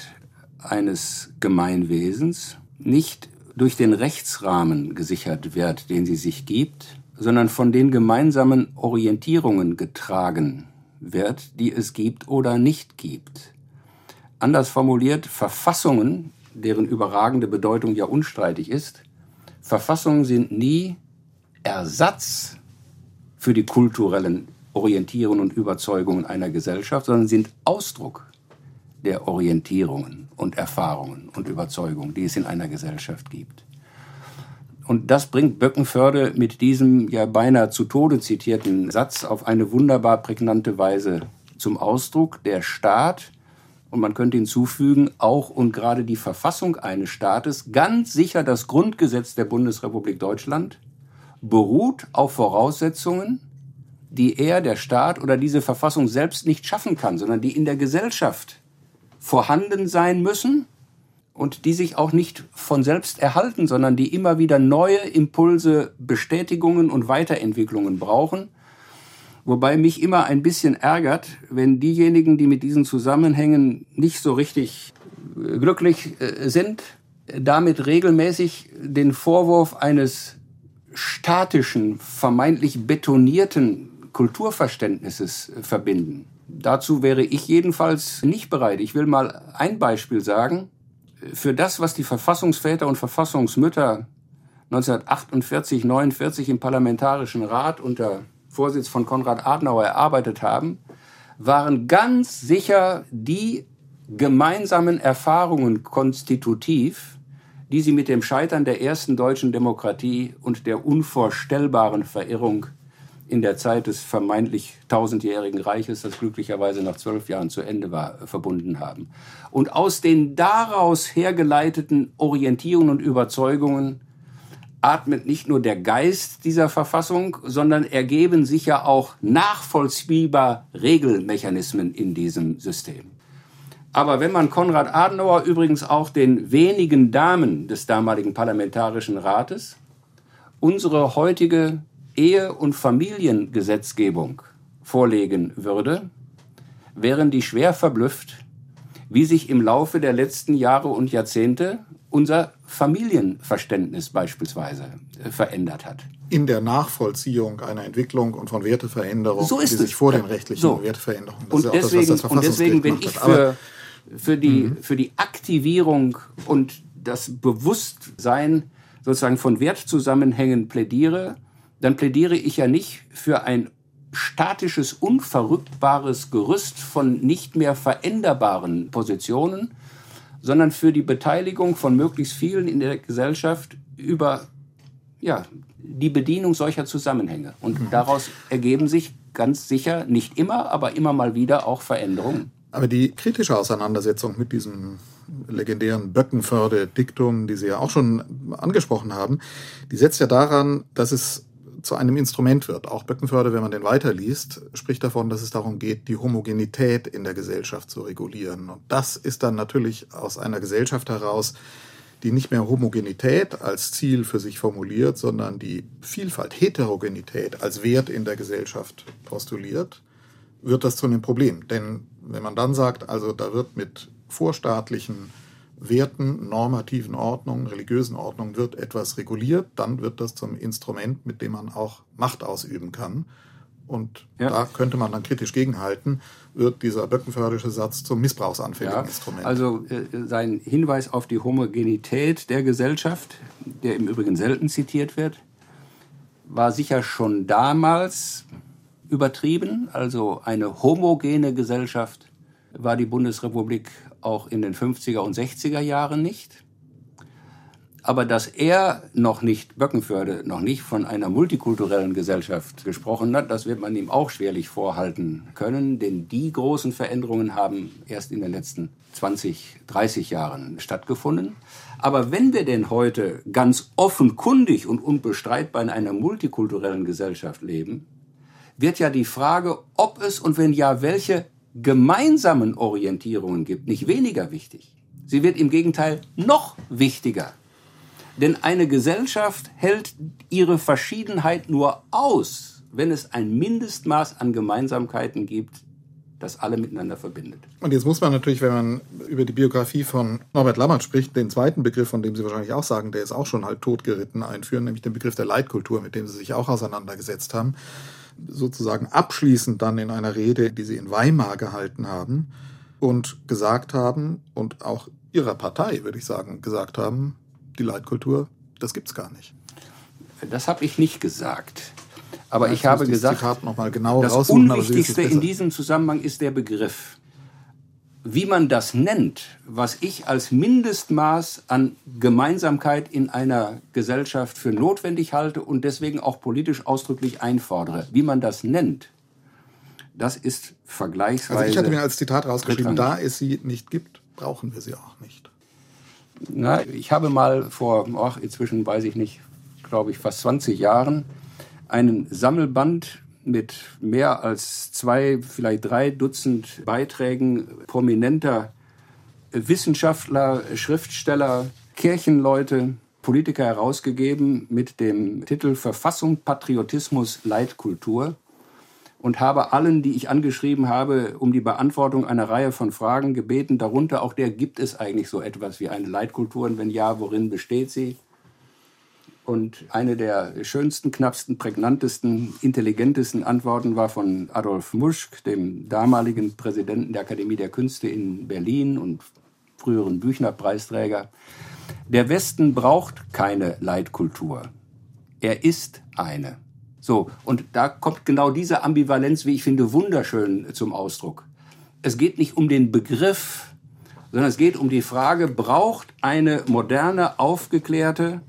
eines Gemeinwesens nicht durch den Rechtsrahmen gesichert wird, den sie sich gibt, sondern von den gemeinsamen Orientierungen getragen wird, die es gibt oder nicht gibt. Anders formuliert, Verfassungen, deren überragende Bedeutung ja unstreitig ist, Verfassungen sind nie Ersatz für die kulturellen Orientierungen und Überzeugungen einer Gesellschaft, sondern sind Ausdruck der Orientierungen und Erfahrungen und Überzeugungen, die es in einer Gesellschaft gibt. Und das bringt Böckenförde mit diesem ja beinahe zu Tode zitierten Satz auf eine wunderbar prägnante Weise zum Ausdruck. Der Staat, und man könnte hinzufügen, auch und gerade die Verfassung eines Staates, ganz sicher das Grundgesetz der Bundesrepublik Deutschland, beruht auf Voraussetzungen, die er, der Staat oder diese Verfassung selbst nicht schaffen kann, sondern die in der Gesellschaft vorhanden sein müssen und die sich auch nicht von selbst erhalten, sondern die immer wieder neue Impulse, Bestätigungen und Weiterentwicklungen brauchen. Wobei mich immer ein bisschen ärgert, wenn diejenigen, die mit diesen Zusammenhängen nicht so richtig äh, glücklich äh, sind, damit regelmäßig den Vorwurf eines statischen, vermeintlich betonierten Kulturverständnisses äh, verbinden. Dazu wäre ich jedenfalls nicht bereit. Ich will mal ein Beispiel sagen. Für das, was die Verfassungsväter und Verfassungsmütter 1948, 49 im Parlamentarischen Rat unter Vorsitz von Konrad Adenauer erarbeitet haben, waren ganz sicher die gemeinsamen Erfahrungen konstitutiv, die sie mit dem Scheitern der ersten deutschen Demokratie und der unvorstellbaren Verirrung in der Zeit des vermeintlich tausendjährigen Reiches, das glücklicherweise nach zwölf Jahren zu Ende war, verbunden haben. Und aus den daraus hergeleiteten Orientierungen und Überzeugungen atmet nicht nur der Geist dieser Verfassung, sondern ergeben sich ja auch nachvollziehbar Regelmechanismen in diesem System. Aber wenn man Konrad Adenauer, übrigens auch den wenigen Damen des damaligen Parlamentarischen Rates, unsere heutige Ehe- und Familiengesetzgebung vorlegen würde, wären die schwer verblüfft, wie sich im Laufe der letzten Jahre und Jahrzehnte unser Familienverständnis beispielsweise äh, verändert hat. In der Nachvollziehung einer Entwicklung und von Werteveränderungen, so die es. sich vor den rechtlichen so. Werteveränderungen. und, deswegen, das, und deswegen bin ich für, für, die, mhm. für die Aktivierung und das Bewusstsein sozusagen von Wertzusammenhängen plädiere, dann plädiere ich ja nicht für ein statisches, unverrückbares Gerüst von nicht mehr veränderbaren Positionen, sondern für die Beteiligung von möglichst vielen in der Gesellschaft über ja, die Bedienung solcher Zusammenhänge. Und mhm. daraus ergeben sich ganz sicher, nicht immer, aber immer mal wieder auch Veränderungen. Aber die kritische Auseinandersetzung mit diesem legendären Böckenförde-Diktum, die Sie ja auch schon angesprochen haben, die setzt ja daran, dass es zu einem Instrument wird. Auch Böckenförde, wenn man den weiterliest, spricht davon, dass es darum geht, die Homogenität in der Gesellschaft zu regulieren. Und das ist dann natürlich aus einer Gesellschaft heraus, die nicht mehr Homogenität als Ziel für sich formuliert, sondern die Vielfalt, Heterogenität als Wert in der Gesellschaft postuliert, wird das zu einem Problem. Denn wenn man dann sagt, also da wird mit vorstaatlichen Werten, normativen Ordnungen, religiösen Ordnungen wird etwas reguliert, dann wird das zum Instrument, mit dem man auch Macht ausüben kann. und ja. da könnte man dann kritisch gegenhalten, wird dieser böckenfördische Satz zum missbrauchsanfälligen ja, Instrument. Also äh, sein Hinweis auf die Homogenität der Gesellschaft, der im Übrigen selten zitiert wird, war sicher schon damals übertrieben. Also eine homogene Gesellschaft war die Bundesrepublik auch in den 50er und 60er Jahren nicht. Aber dass er noch nicht, Böckenförde, noch nicht von einer multikulturellen Gesellschaft gesprochen hat, das wird man ihm auch schwerlich vorhalten können, denn die großen Veränderungen haben erst in den letzten 20, 30 Jahren stattgefunden. Aber wenn wir denn heute ganz offenkundig und unbestreitbar in einer multikulturellen Gesellschaft leben, wird ja die Frage, ob es und wenn ja, welche gemeinsamen Orientierungen gibt, nicht weniger wichtig. Sie wird im Gegenteil noch wichtiger. Denn eine Gesellschaft hält ihre Verschiedenheit nur aus, wenn es ein Mindestmaß an Gemeinsamkeiten gibt, das alle miteinander verbindet. Und jetzt muss man natürlich, wenn man über die Biografie von Norbert Lammert spricht, den zweiten Begriff, von dem Sie wahrscheinlich auch sagen, der ist auch schon halb totgeritten, einführen, nämlich den Begriff der Leitkultur, mit dem Sie sich auch auseinandergesetzt haben. Sozusagen abschließend dann in einer Rede, die Sie in Weimar gehalten haben und gesagt haben und auch Ihrer Partei, würde ich sagen, gesagt haben, die Leitkultur, das gibt es gar nicht. Das habe ich nicht gesagt. Aber ja, ich, habe gesagt, Zitat noch mal genau das Unwichtigste in diesem Zusammenhang ist der Begriff. Wie man das nennt, was ich als Mindestmaß an Gemeinsamkeit in einer Gesellschaft für notwendig halte und deswegen auch politisch ausdrücklich einfordere, wie man das nennt, das ist vergleichsweise. Also ich hatte mir als Zitat rausgeschrieben, da es sie nicht gibt, brauchen wir sie auch nicht. Na, ich habe mal vor, ach, inzwischen weiß ich nicht, glaube ich, fast 20 Jahren einen Sammelband mit mehr als zwei, vielleicht drei Dutzend Beiträgen prominenter Wissenschaftler, Schriftsteller, Kirchenleute, Politiker herausgegeben mit dem Titel Verfassung, Patriotismus, Leitkultur und habe allen, die ich angeschrieben habe, um die Beantwortung einer Reihe von Fragen gebeten, darunter auch der, gibt es eigentlich so etwas wie eine Leitkultur und wenn ja, worin besteht sie? Und eine der schönsten, knappsten, prägnantesten, intelligentesten Antworten war von Adolf Muschk, dem damaligen Präsidenten der Akademie der Künste in Berlin und früheren Büchner-Preisträger. Der Westen braucht keine Leitkultur. Er ist eine. So, und da kommt genau diese Ambivalenz, wie ich finde, wunderschön zum Ausdruck. Es geht nicht um den Begriff, sondern es geht um die Frage, braucht eine moderne, aufgeklärte,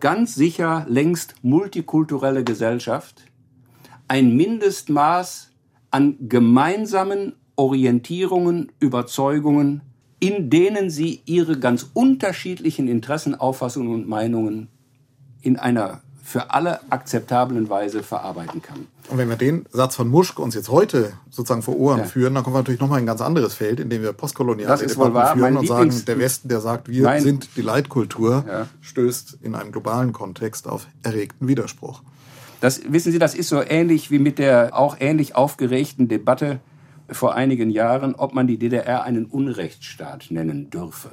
ganz sicher längst multikulturelle Gesellschaft ein Mindestmaß an gemeinsamen Orientierungen, Überzeugungen, in denen sie ihre ganz unterschiedlichen Interessen, Auffassungen und Meinungen in einer für alle akzeptablen Weise verarbeiten kann. Und wenn wir den Satz von Muschk uns jetzt heute sozusagen vor Ohren ja. führen, dann kommen wir natürlich nochmal in ein ganz anderes Feld, in dem wir postkoloniale Debatten führen und sagen, der Westen, der sagt, wir mein sind die Leitkultur, ja. stößt in einem globalen Kontext auf erregten Widerspruch. Das, wissen Sie, das ist so ähnlich wie mit der auch ähnlich aufgeregten Debatte vor einigen Jahren, ob man die DDR einen Unrechtsstaat nennen dürfe.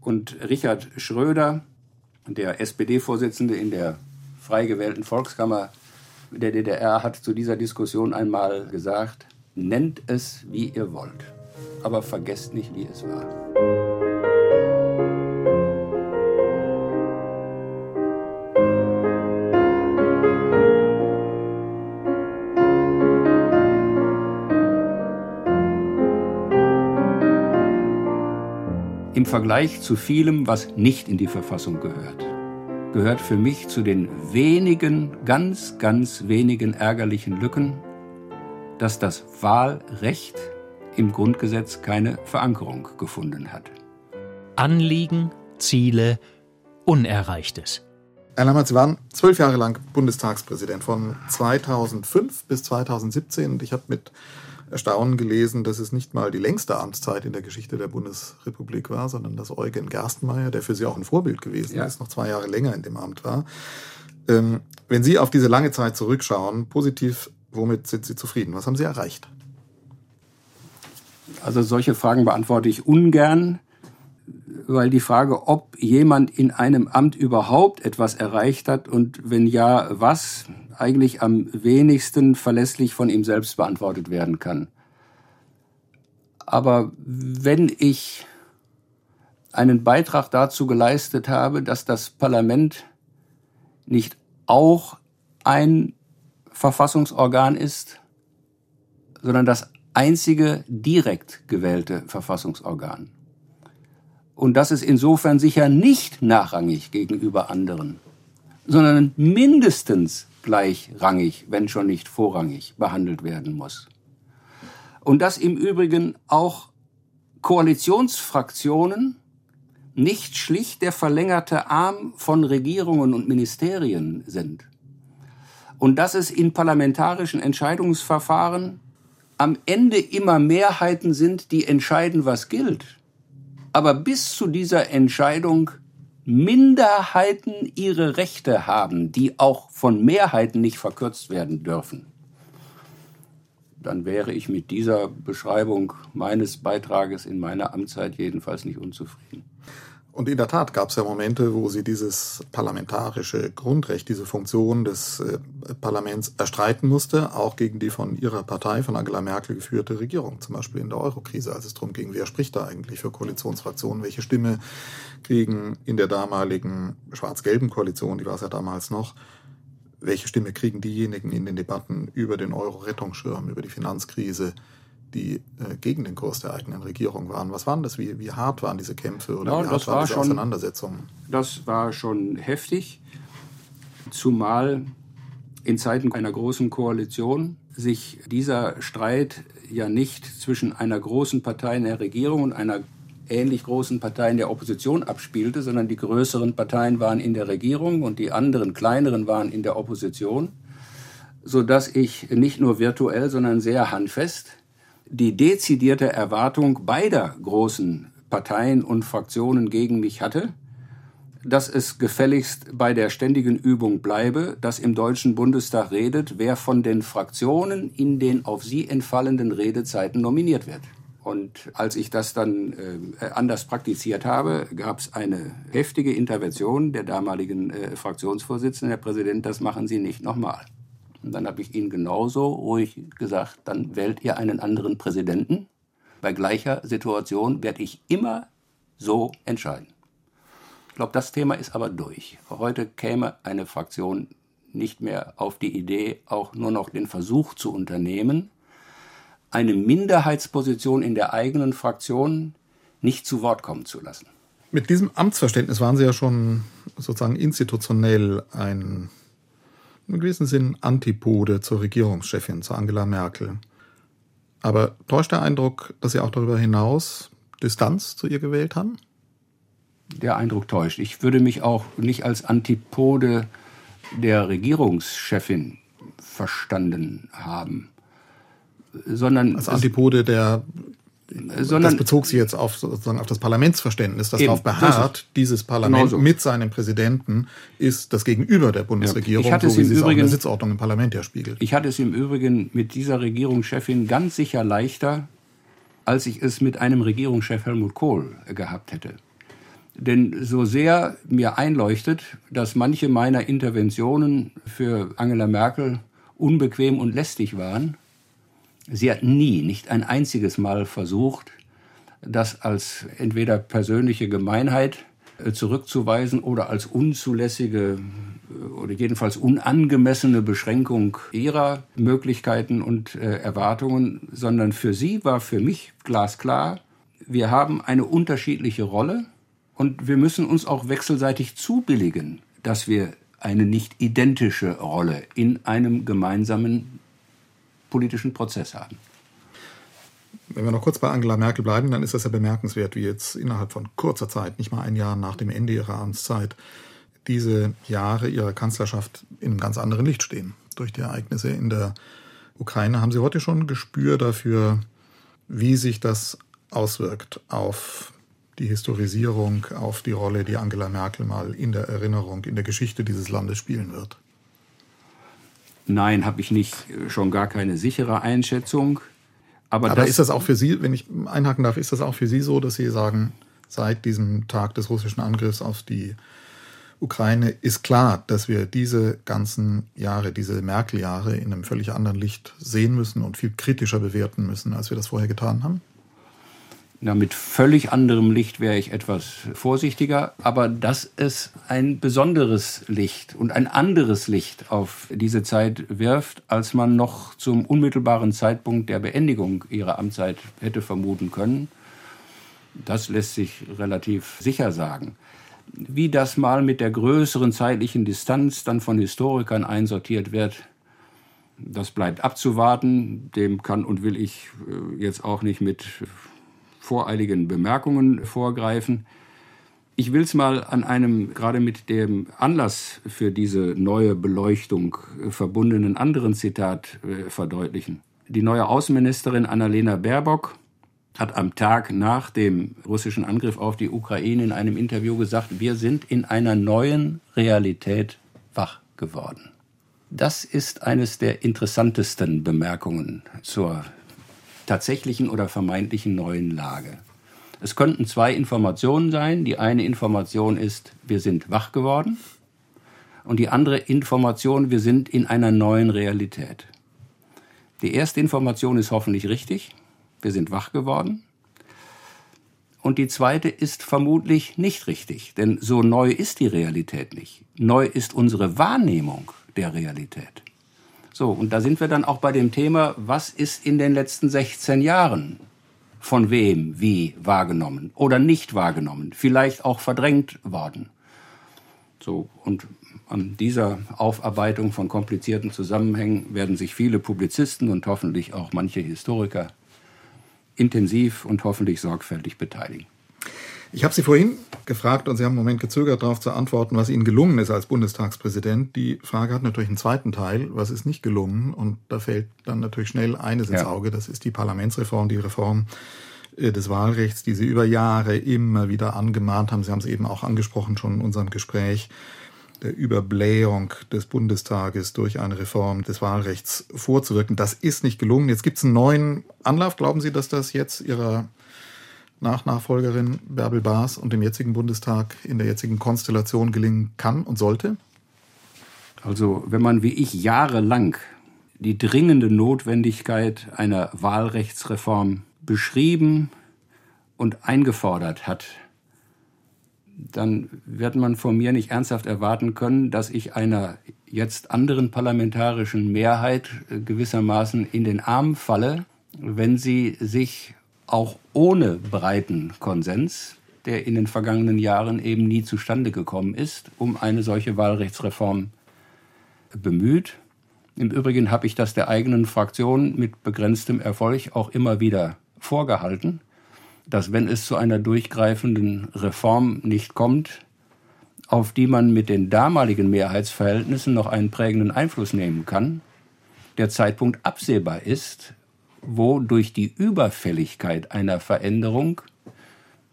Und Richard Schröder, der SPD-Vorsitzende in der frei gewählten Volkskammer der DDR hat zu dieser Diskussion einmal gesagt, nennt es, wie ihr wollt, aber vergesst nicht, wie es war. Im Vergleich zu vielem, was nicht in die Verfassung gehört, gehört für mich zu den wenigen, ganz, ganz wenigen ärgerlichen Lücken, dass das Wahlrecht im Grundgesetz keine Verankerung gefunden hat. Anliegen, Ziele, Unerreichtes. Herr Lammert, Sie waren zwölf Jahre lang Bundestagspräsident von 2005 bis 2017 und ich habe mit Erstaunen gelesen, dass es nicht mal die längste Amtszeit in der Geschichte der Bundesrepublik war, sondern dass Eugen Gerstenmaier, der für Sie auch ein Vorbild gewesen ja. ist, noch zwei Jahre länger in dem Amt war. Ähm, wenn Sie auf diese lange Zeit zurückschauen, positiv, womit sind Sie zufrieden? Was haben Sie erreicht? Also solche Fragen beantworte ich ungern, weil die Frage, ob jemand in einem Amt überhaupt etwas erreicht hat und wenn ja, was, eigentlich am wenigsten verlässlich von ihm selbst beantwortet werden kann. Aber wenn ich einen Beitrag dazu geleistet habe, dass das Parlament nicht auch ein Verfassungsorgan ist, sondern das einzige direkt gewählte Verfassungsorgan. Und das ist insofern sicher nicht nachrangig gegenüber anderen, sondern mindestens gleichrangig, wenn schon nicht vorrangig behandelt werden muss. Und dass im Übrigen auch Koalitionsfraktionen nicht schlicht der verlängerte Arm von Regierungen und Ministerien sind. Und dass es in parlamentarischen Entscheidungsverfahren am Ende immer Mehrheiten sind, die entscheiden, was gilt. Aber bis zu dieser Entscheidung Minderheiten ihre Rechte haben, die auch von Mehrheiten nicht verkürzt werden dürfen, dann wäre ich mit dieser Beschreibung meines Beitrages in meiner Amtszeit jedenfalls nicht unzufrieden. Und in der Tat gab es ja Momente, wo sie dieses parlamentarische Grundrecht, diese Funktion des äh, Parlaments erstreiten musste, auch gegen die von ihrer Partei, von Angela Merkel geführte Regierung, zum Beispiel in der Eurokrise, als es darum ging, wer spricht da eigentlich für Koalitionsfraktionen, welche Stimme kriegen in der damaligen schwarz-gelben Koalition, die war es ja damals noch, welche Stimme kriegen diejenigen in den Debatten über den Euro-Rettungsschirm, über die Finanzkrise, die äh, gegen den Kurs der eigenen Regierung waren. Was waren das? Wie, wie hart waren diese Kämpfe oder ja, wie hart waren diese schon, Auseinandersetzungen? Das war schon heftig, zumal in Zeiten einer großen Koalition sich dieser Streit ja nicht zwischen einer großen Partei in der Regierung und einer ähnlich großen Partei in der Opposition abspielte, sondern die größeren Parteien waren in der Regierung und die anderen kleineren waren in der Opposition, so dass ich nicht nur virtuell, sondern sehr handfest die dezidierte Erwartung beider großen Parteien und Fraktionen gegen mich hatte, dass es gefälligst bei der ständigen Übung bleibe, dass im Deutschen Bundestag redet, wer von den Fraktionen in den auf sie entfallenden Redezeiten nominiert wird. Und als ich das dann äh, anders praktiziert habe, gab es eine heftige Intervention der damaligen äh, Fraktionsvorsitzenden, Herr Präsident, das machen Sie nicht nochmal. Und dann habe ich Ihnen genauso ruhig gesagt, dann wählt ihr einen anderen Präsidenten. Bei gleicher Situation werde ich immer so entscheiden. Ich glaube, das Thema ist aber durch. Heute käme eine Fraktion nicht mehr auf die Idee, auch nur noch den Versuch zu unternehmen, eine Minderheitsposition in der eigenen Fraktion nicht zu Wort kommen zu lassen. Mit diesem Amtsverständnis waren Sie ja schon sozusagen institutionell ein im gewissen Sinn Antipode zur Regierungschefin, zur Angela Merkel. Aber täuscht der Eindruck, dass Sie auch darüber hinaus Distanz zu ihr gewählt haben? Der Eindruck täuscht. Ich würde mich auch nicht als Antipode der Regierungschefin verstanden haben, sondern als Antipode der sondern, das bezog sich jetzt auf sozusagen auf das Parlamentsverständnis, das eben, darauf beharrt, das dieses Parlament genauso. mit seinem Präsidenten ist das Gegenüber der Bundesregierung, ja. so wie sie es auch in der Sitzordnung im Parlament ja spiegelt. Ich hatte es im Übrigen mit dieser Regierungschefin ganz sicher leichter, als ich es mit einem Regierungschef Helmut Kohl gehabt hätte. Denn so sehr mir einleuchtet, dass manche meiner Interventionen für Angela Merkel unbequem und lästig waren, Sie hat nie, nicht ein einziges Mal versucht, das als entweder persönliche Gemeinheit äh, zurückzuweisen oder als unzulässige äh, oder jedenfalls unangemessene Beschränkung ihrer Möglichkeiten und äh, Erwartungen, sondern für sie war für mich glasklar, wir haben eine unterschiedliche Rolle und wir müssen uns auch wechselseitig zubilligen, dass wir eine nicht identische Rolle in einem gemeinsamen politischen Prozess haben. Wenn wir noch kurz bei Angela Merkel bleiben, dann ist das ja bemerkenswert, wie jetzt innerhalb von kurzer Zeit, nicht mal ein Jahr nach dem Ende ihrer Amtszeit, diese Jahre ihrer Kanzlerschaft in einem ganz anderen Licht stehen. Durch die Ereignisse in der Ukraine haben Sie heute schon ein Gespür dafür, wie sich das auswirkt auf die Historisierung, auf die Rolle, die Angela Merkel mal in der Erinnerung, in der Geschichte dieses Landes spielen wird? Nein, habe ich nicht, schon gar keine sichere Einschätzung. Aber, Aber ist das auch für Sie, wenn ich einhaken darf, ist das auch für Sie so, dass Sie sagen, seit diesem Tag des russischen Angriffs auf die Ukraine ist klar, dass wir diese ganzen Jahre, diese Merkel-Jahre in einem völlig anderen Licht sehen müssen und viel kritischer bewerten müssen, als wir das vorher getan haben? Na, mit völlig anderem Licht wäre ich etwas vorsichtiger, aber dass es ein besonderes Licht und ein anderes Licht auf diese Zeit wirft, als man noch zum unmittelbaren Zeitpunkt der Beendigung ihrer Amtszeit hätte vermuten können, das lässt sich relativ sicher sagen. Wie das mal mit der größeren zeitlichen Distanz dann von Historikern einsortiert wird, das bleibt abzuwarten. Dem kann und will ich äh, jetzt auch nicht mit voreiligen Bemerkungen vorgreifen. Ich will es mal an einem gerade mit dem Anlass für diese neue Beleuchtung äh, verbundenen anderen Zitat äh, verdeutlichen. Die neue Außenministerin Annalena Baerbock hat am Tag nach dem russischen Angriff auf die Ukraine in einem Interview gesagt, wir sind in einer neuen Realität wach geworden. Das ist eines der interessantesten Bemerkungen zur tatsächlichen oder vermeintlichen neuen Lage. Es könnten zwei Informationen sein. Die eine Information ist, wir sind wach geworden. Und die andere Information, wir sind in einer neuen Realität. Die erste Information ist hoffentlich richtig. Wir sind wach geworden. Und die zweite ist vermutlich nicht richtig, denn so neu ist die Realität nicht. Neu ist unsere Wahrnehmung der Realität. So, und da sind wir dann auch bei dem Thema, was ist in den letzten 16 Jahren von wem wie wahrgenommen oder nicht wahrgenommen, vielleicht auch verdrängt worden. So, und an dieser Aufarbeitung von komplizierten Zusammenhängen werden sich viele Publizisten und hoffentlich auch manche Historiker intensiv und hoffentlich sorgfältig beteiligen. Ich habe Sie vorhin gefragt und Sie haben einen Moment gezögert, darauf zu antworten, was Ihnen gelungen ist als Bundestagspräsident. Die Frage hat natürlich einen zweiten Teil, was ist nicht gelungen? Und da fällt dann natürlich schnell eines ins Auge, das ist die Parlamentsreform, die Reform äh, des Wahlrechts, die Sie über Jahre immer wieder angemahnt haben. Sie haben es eben auch angesprochen schon in unserem Gespräch der Überblähung des Bundestages durch eine Reform des Wahlrechts vorzuwirken. Das ist nicht gelungen. Jetzt gibt es einen neuen Anlauf. Glauben Sie, dass das jetzt Ihrer Nachnachfolgerin Bärbel Baas und dem jetzigen Bundestag in der jetzigen Konstellation gelingen kann und sollte? Also, wenn man wie ich jahrelang die dringende Notwendigkeit einer Wahlrechtsreform beschrieben und eingefordert hat, dann wird man von mir nicht ernsthaft erwarten können, dass ich einer jetzt anderen parlamentarischen Mehrheit gewissermaßen in den Arm falle, wenn sie sich auch ohne breiten Konsens, der in den vergangenen Jahren eben nie zustande gekommen ist, um eine solche Wahlrechtsreform bemüht. Im Übrigen habe ich das der eigenen Fraktion mit begrenztem Erfolg auch immer wieder vorgehalten, dass wenn es zu einer durchgreifenden Reform nicht kommt, auf die man mit den damaligen Mehrheitsverhältnissen noch einen prägenden Einfluss nehmen kann, der Zeitpunkt absehbar ist, wo durch die Überfälligkeit einer Veränderung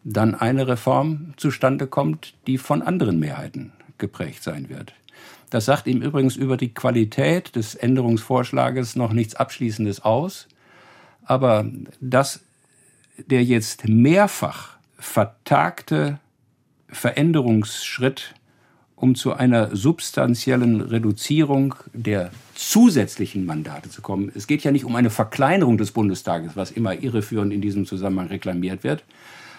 dann eine Reform zustande kommt, die von anderen Mehrheiten geprägt sein wird. Das sagt ihm übrigens über die Qualität des Änderungsvorschlages noch nichts Abschließendes aus, aber dass der jetzt mehrfach vertagte Veränderungsschritt um zu einer substanziellen Reduzierung der zusätzlichen Mandate zu kommen. Es geht ja nicht um eine Verkleinerung des Bundestages, was immer irreführend in diesem Zusammenhang reklamiert wird,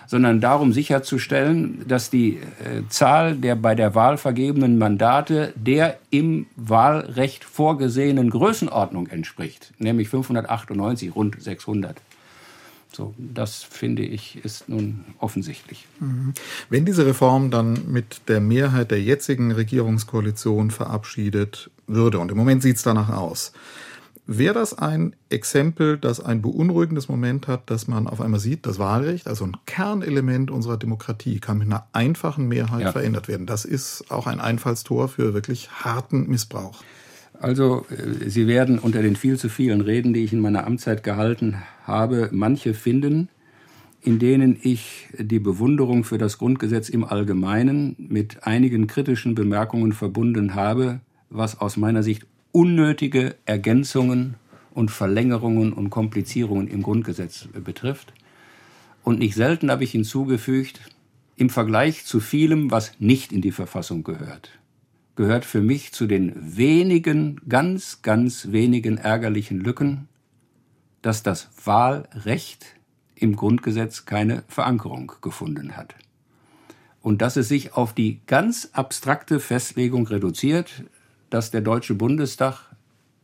sondern darum sicherzustellen, dass die äh, Zahl der bei der Wahl vergebenen Mandate der im Wahlrecht vorgesehenen Größenordnung entspricht, nämlich 598, rund 600. So, das finde ich ist nun offensichtlich. Mhm. Wenn diese Reform dann mit der Mehrheit der jetzigen Regierungskoalition verabschiedet würde, und im Moment sieht es danach aus, wäre das ein Exempel, das ein beunruhigendes Moment hat, dass man auf einmal sieht, das Wahlrecht, also ein Kernelement unserer Demokratie, kann mit einer einfachen Mehrheit ja. verändert werden. Das ist auch ein Einfallstor für wirklich harten Missbrauch. Also, äh, Sie werden unter den viel zu vielen Reden, die ich in meiner Amtszeit gehalten habe, manche finden, in denen ich die Bewunderung für das Grundgesetz im Allgemeinen mit einigen kritischen Bemerkungen verbunden habe, was aus meiner Sicht unnötige Ergänzungen und Verlängerungen und Komplizierungen im Grundgesetz betrifft. Und nicht selten habe ich hinzugefügt, im Vergleich zu vielem, was nicht in die Verfassung gehört, gehört für mich zu den wenigen, ganz, ganz wenigen ärgerlichen Lücken, dass das Wahlrecht im Grundgesetz keine Verankerung gefunden hat. Und dass es sich auf die ganz abstrakte Festlegung reduziert, dass der Deutsche Bundestag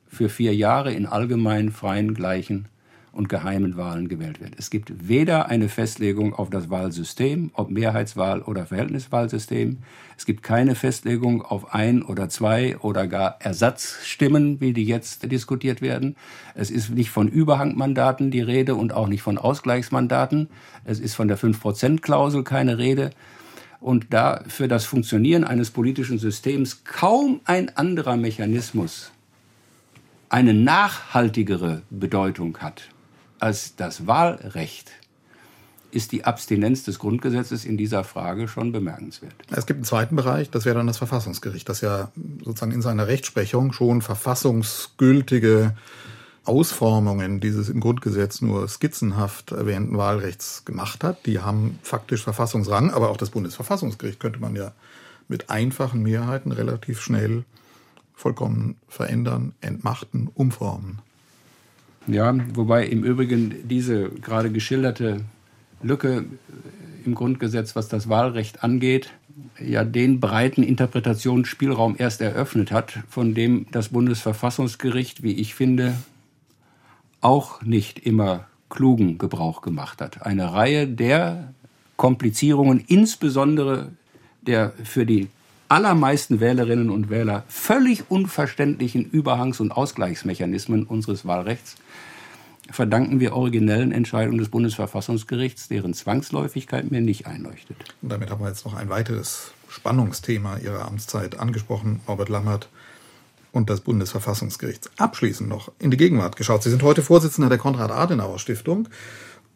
für vier Jahre in allgemein freien, gleichen und geheimen Wahlen gewählt wird. Es gibt weder eine Festlegung auf das Wahlsystem, ob Mehrheitswahl oder Verhältniswahlsystem. Es gibt keine Festlegung auf ein oder zwei oder gar Ersatzstimmen, wie die jetzt diskutiert werden. Es ist nicht von Überhangmandaten die Rede und auch nicht von Ausgleichsmandaten. Es ist von der 5-Prozent-Klausel keine Rede. Und da für das Funktionieren eines politischen Systems kaum ein anderer Mechanismus eine nachhaltigere Bedeutung hat als das Wahlrecht ist die Abstinenz des Grundgesetzes in dieser Frage schon bemerkenswert. Es gibt einen zweiten Bereich, das wäre dann das Verfassungsgericht, das ja sozusagen in seiner Rechtsprechung schon verfassungsgültige Ausformungen dieses im Grundgesetz nur skizzenhaft erwähnten Wahlrechts gemacht hat. Die haben faktisch Verfassungsrang, aber auch das Bundesverfassungsgericht könnte man ja mit einfachen Mehrheiten relativ schnell vollkommen verändern, entmachten, umformen. Ja, wobei im Übrigen diese gerade geschilderte Lücke im Grundgesetz, was das Wahlrecht angeht, ja den breiten Interpretationsspielraum erst eröffnet hat, von dem das Bundesverfassungsgericht, wie ich finde, auch nicht immer klugen Gebrauch gemacht hat. Eine Reihe der Komplizierungen, insbesondere der für die allermeisten Wählerinnen und Wähler völlig unverständlichen Überhangs- und Ausgleichsmechanismen unseres Wahlrechts verdanken wir originellen Entscheidungen des Bundesverfassungsgerichts, deren Zwangsläufigkeit mir nicht einleuchtet. Und damit haben wir jetzt noch ein weiteres Spannungsthema Ihrer Amtszeit angesprochen, Robert Lammert und das Bundesverfassungsgericht. Abschließend noch in die Gegenwart geschaut. Sie sind heute Vorsitzender der Konrad-Adenauer-Stiftung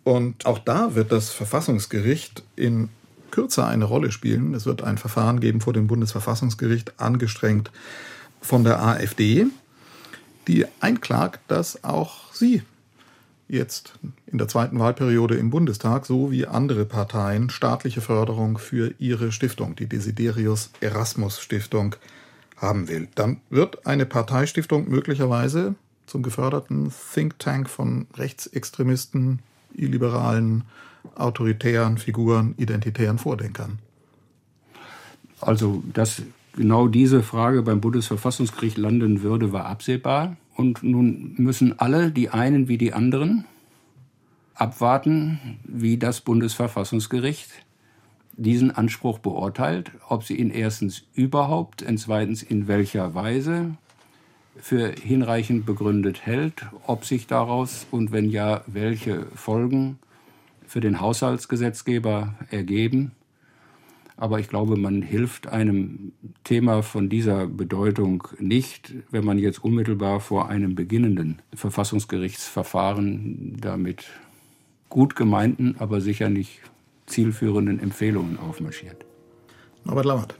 und auch da wird das Verfassungsgericht in Kürze eine Rolle spielen. Es wird ein Verfahren geben vor dem Bundesverfassungsgericht, angestrengt von der AfD, die einklagt, dass auch sie jetzt in der zweiten Wahlperiode im Bundestag so wie andere Parteien staatliche Förderung für ihre Stiftung, die Desiderius Erasmus Stiftung, haben will. Dann wird eine Parteistiftung möglicherweise zum geförderten Think Tank von Rechtsextremisten, illiberalen autoritären Figuren, identitären Vordenkern? Also, dass genau diese Frage beim Bundesverfassungsgericht landen würde, war absehbar. Und nun müssen alle, die einen wie die anderen, abwarten, wie das Bundesverfassungsgericht diesen Anspruch beurteilt, ob sie ihn erstens überhaupt, und zweitens in welcher Weise für hinreichend begründet hält, ob sich daraus und wenn ja, welche Folgen für den Haushaltsgesetzgeber ergeben. Aber ich glaube, man hilft einem Thema von dieser Bedeutung nicht, wenn man jetzt unmittelbar vor einem beginnenden Verfassungsgerichtsverfahren damit gut gemeinten, aber sicher nicht zielführenden Empfehlungen aufmarschiert. Norbert Lammert,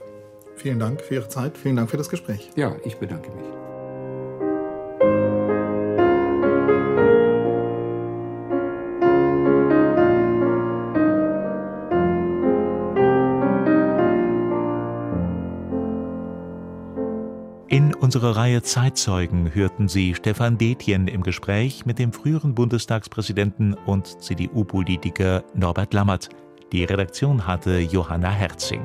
vielen Dank für Ihre Zeit, vielen Dank für das Gespräch. Ja, ich bedanke mich. Unserer Reihe Zeitzeugen hörten Sie Stefan Detjen im Gespräch mit dem früheren Bundestagspräsidenten und CDU-Politiker Norbert Lammert. Die Redaktion hatte Johanna Herzing.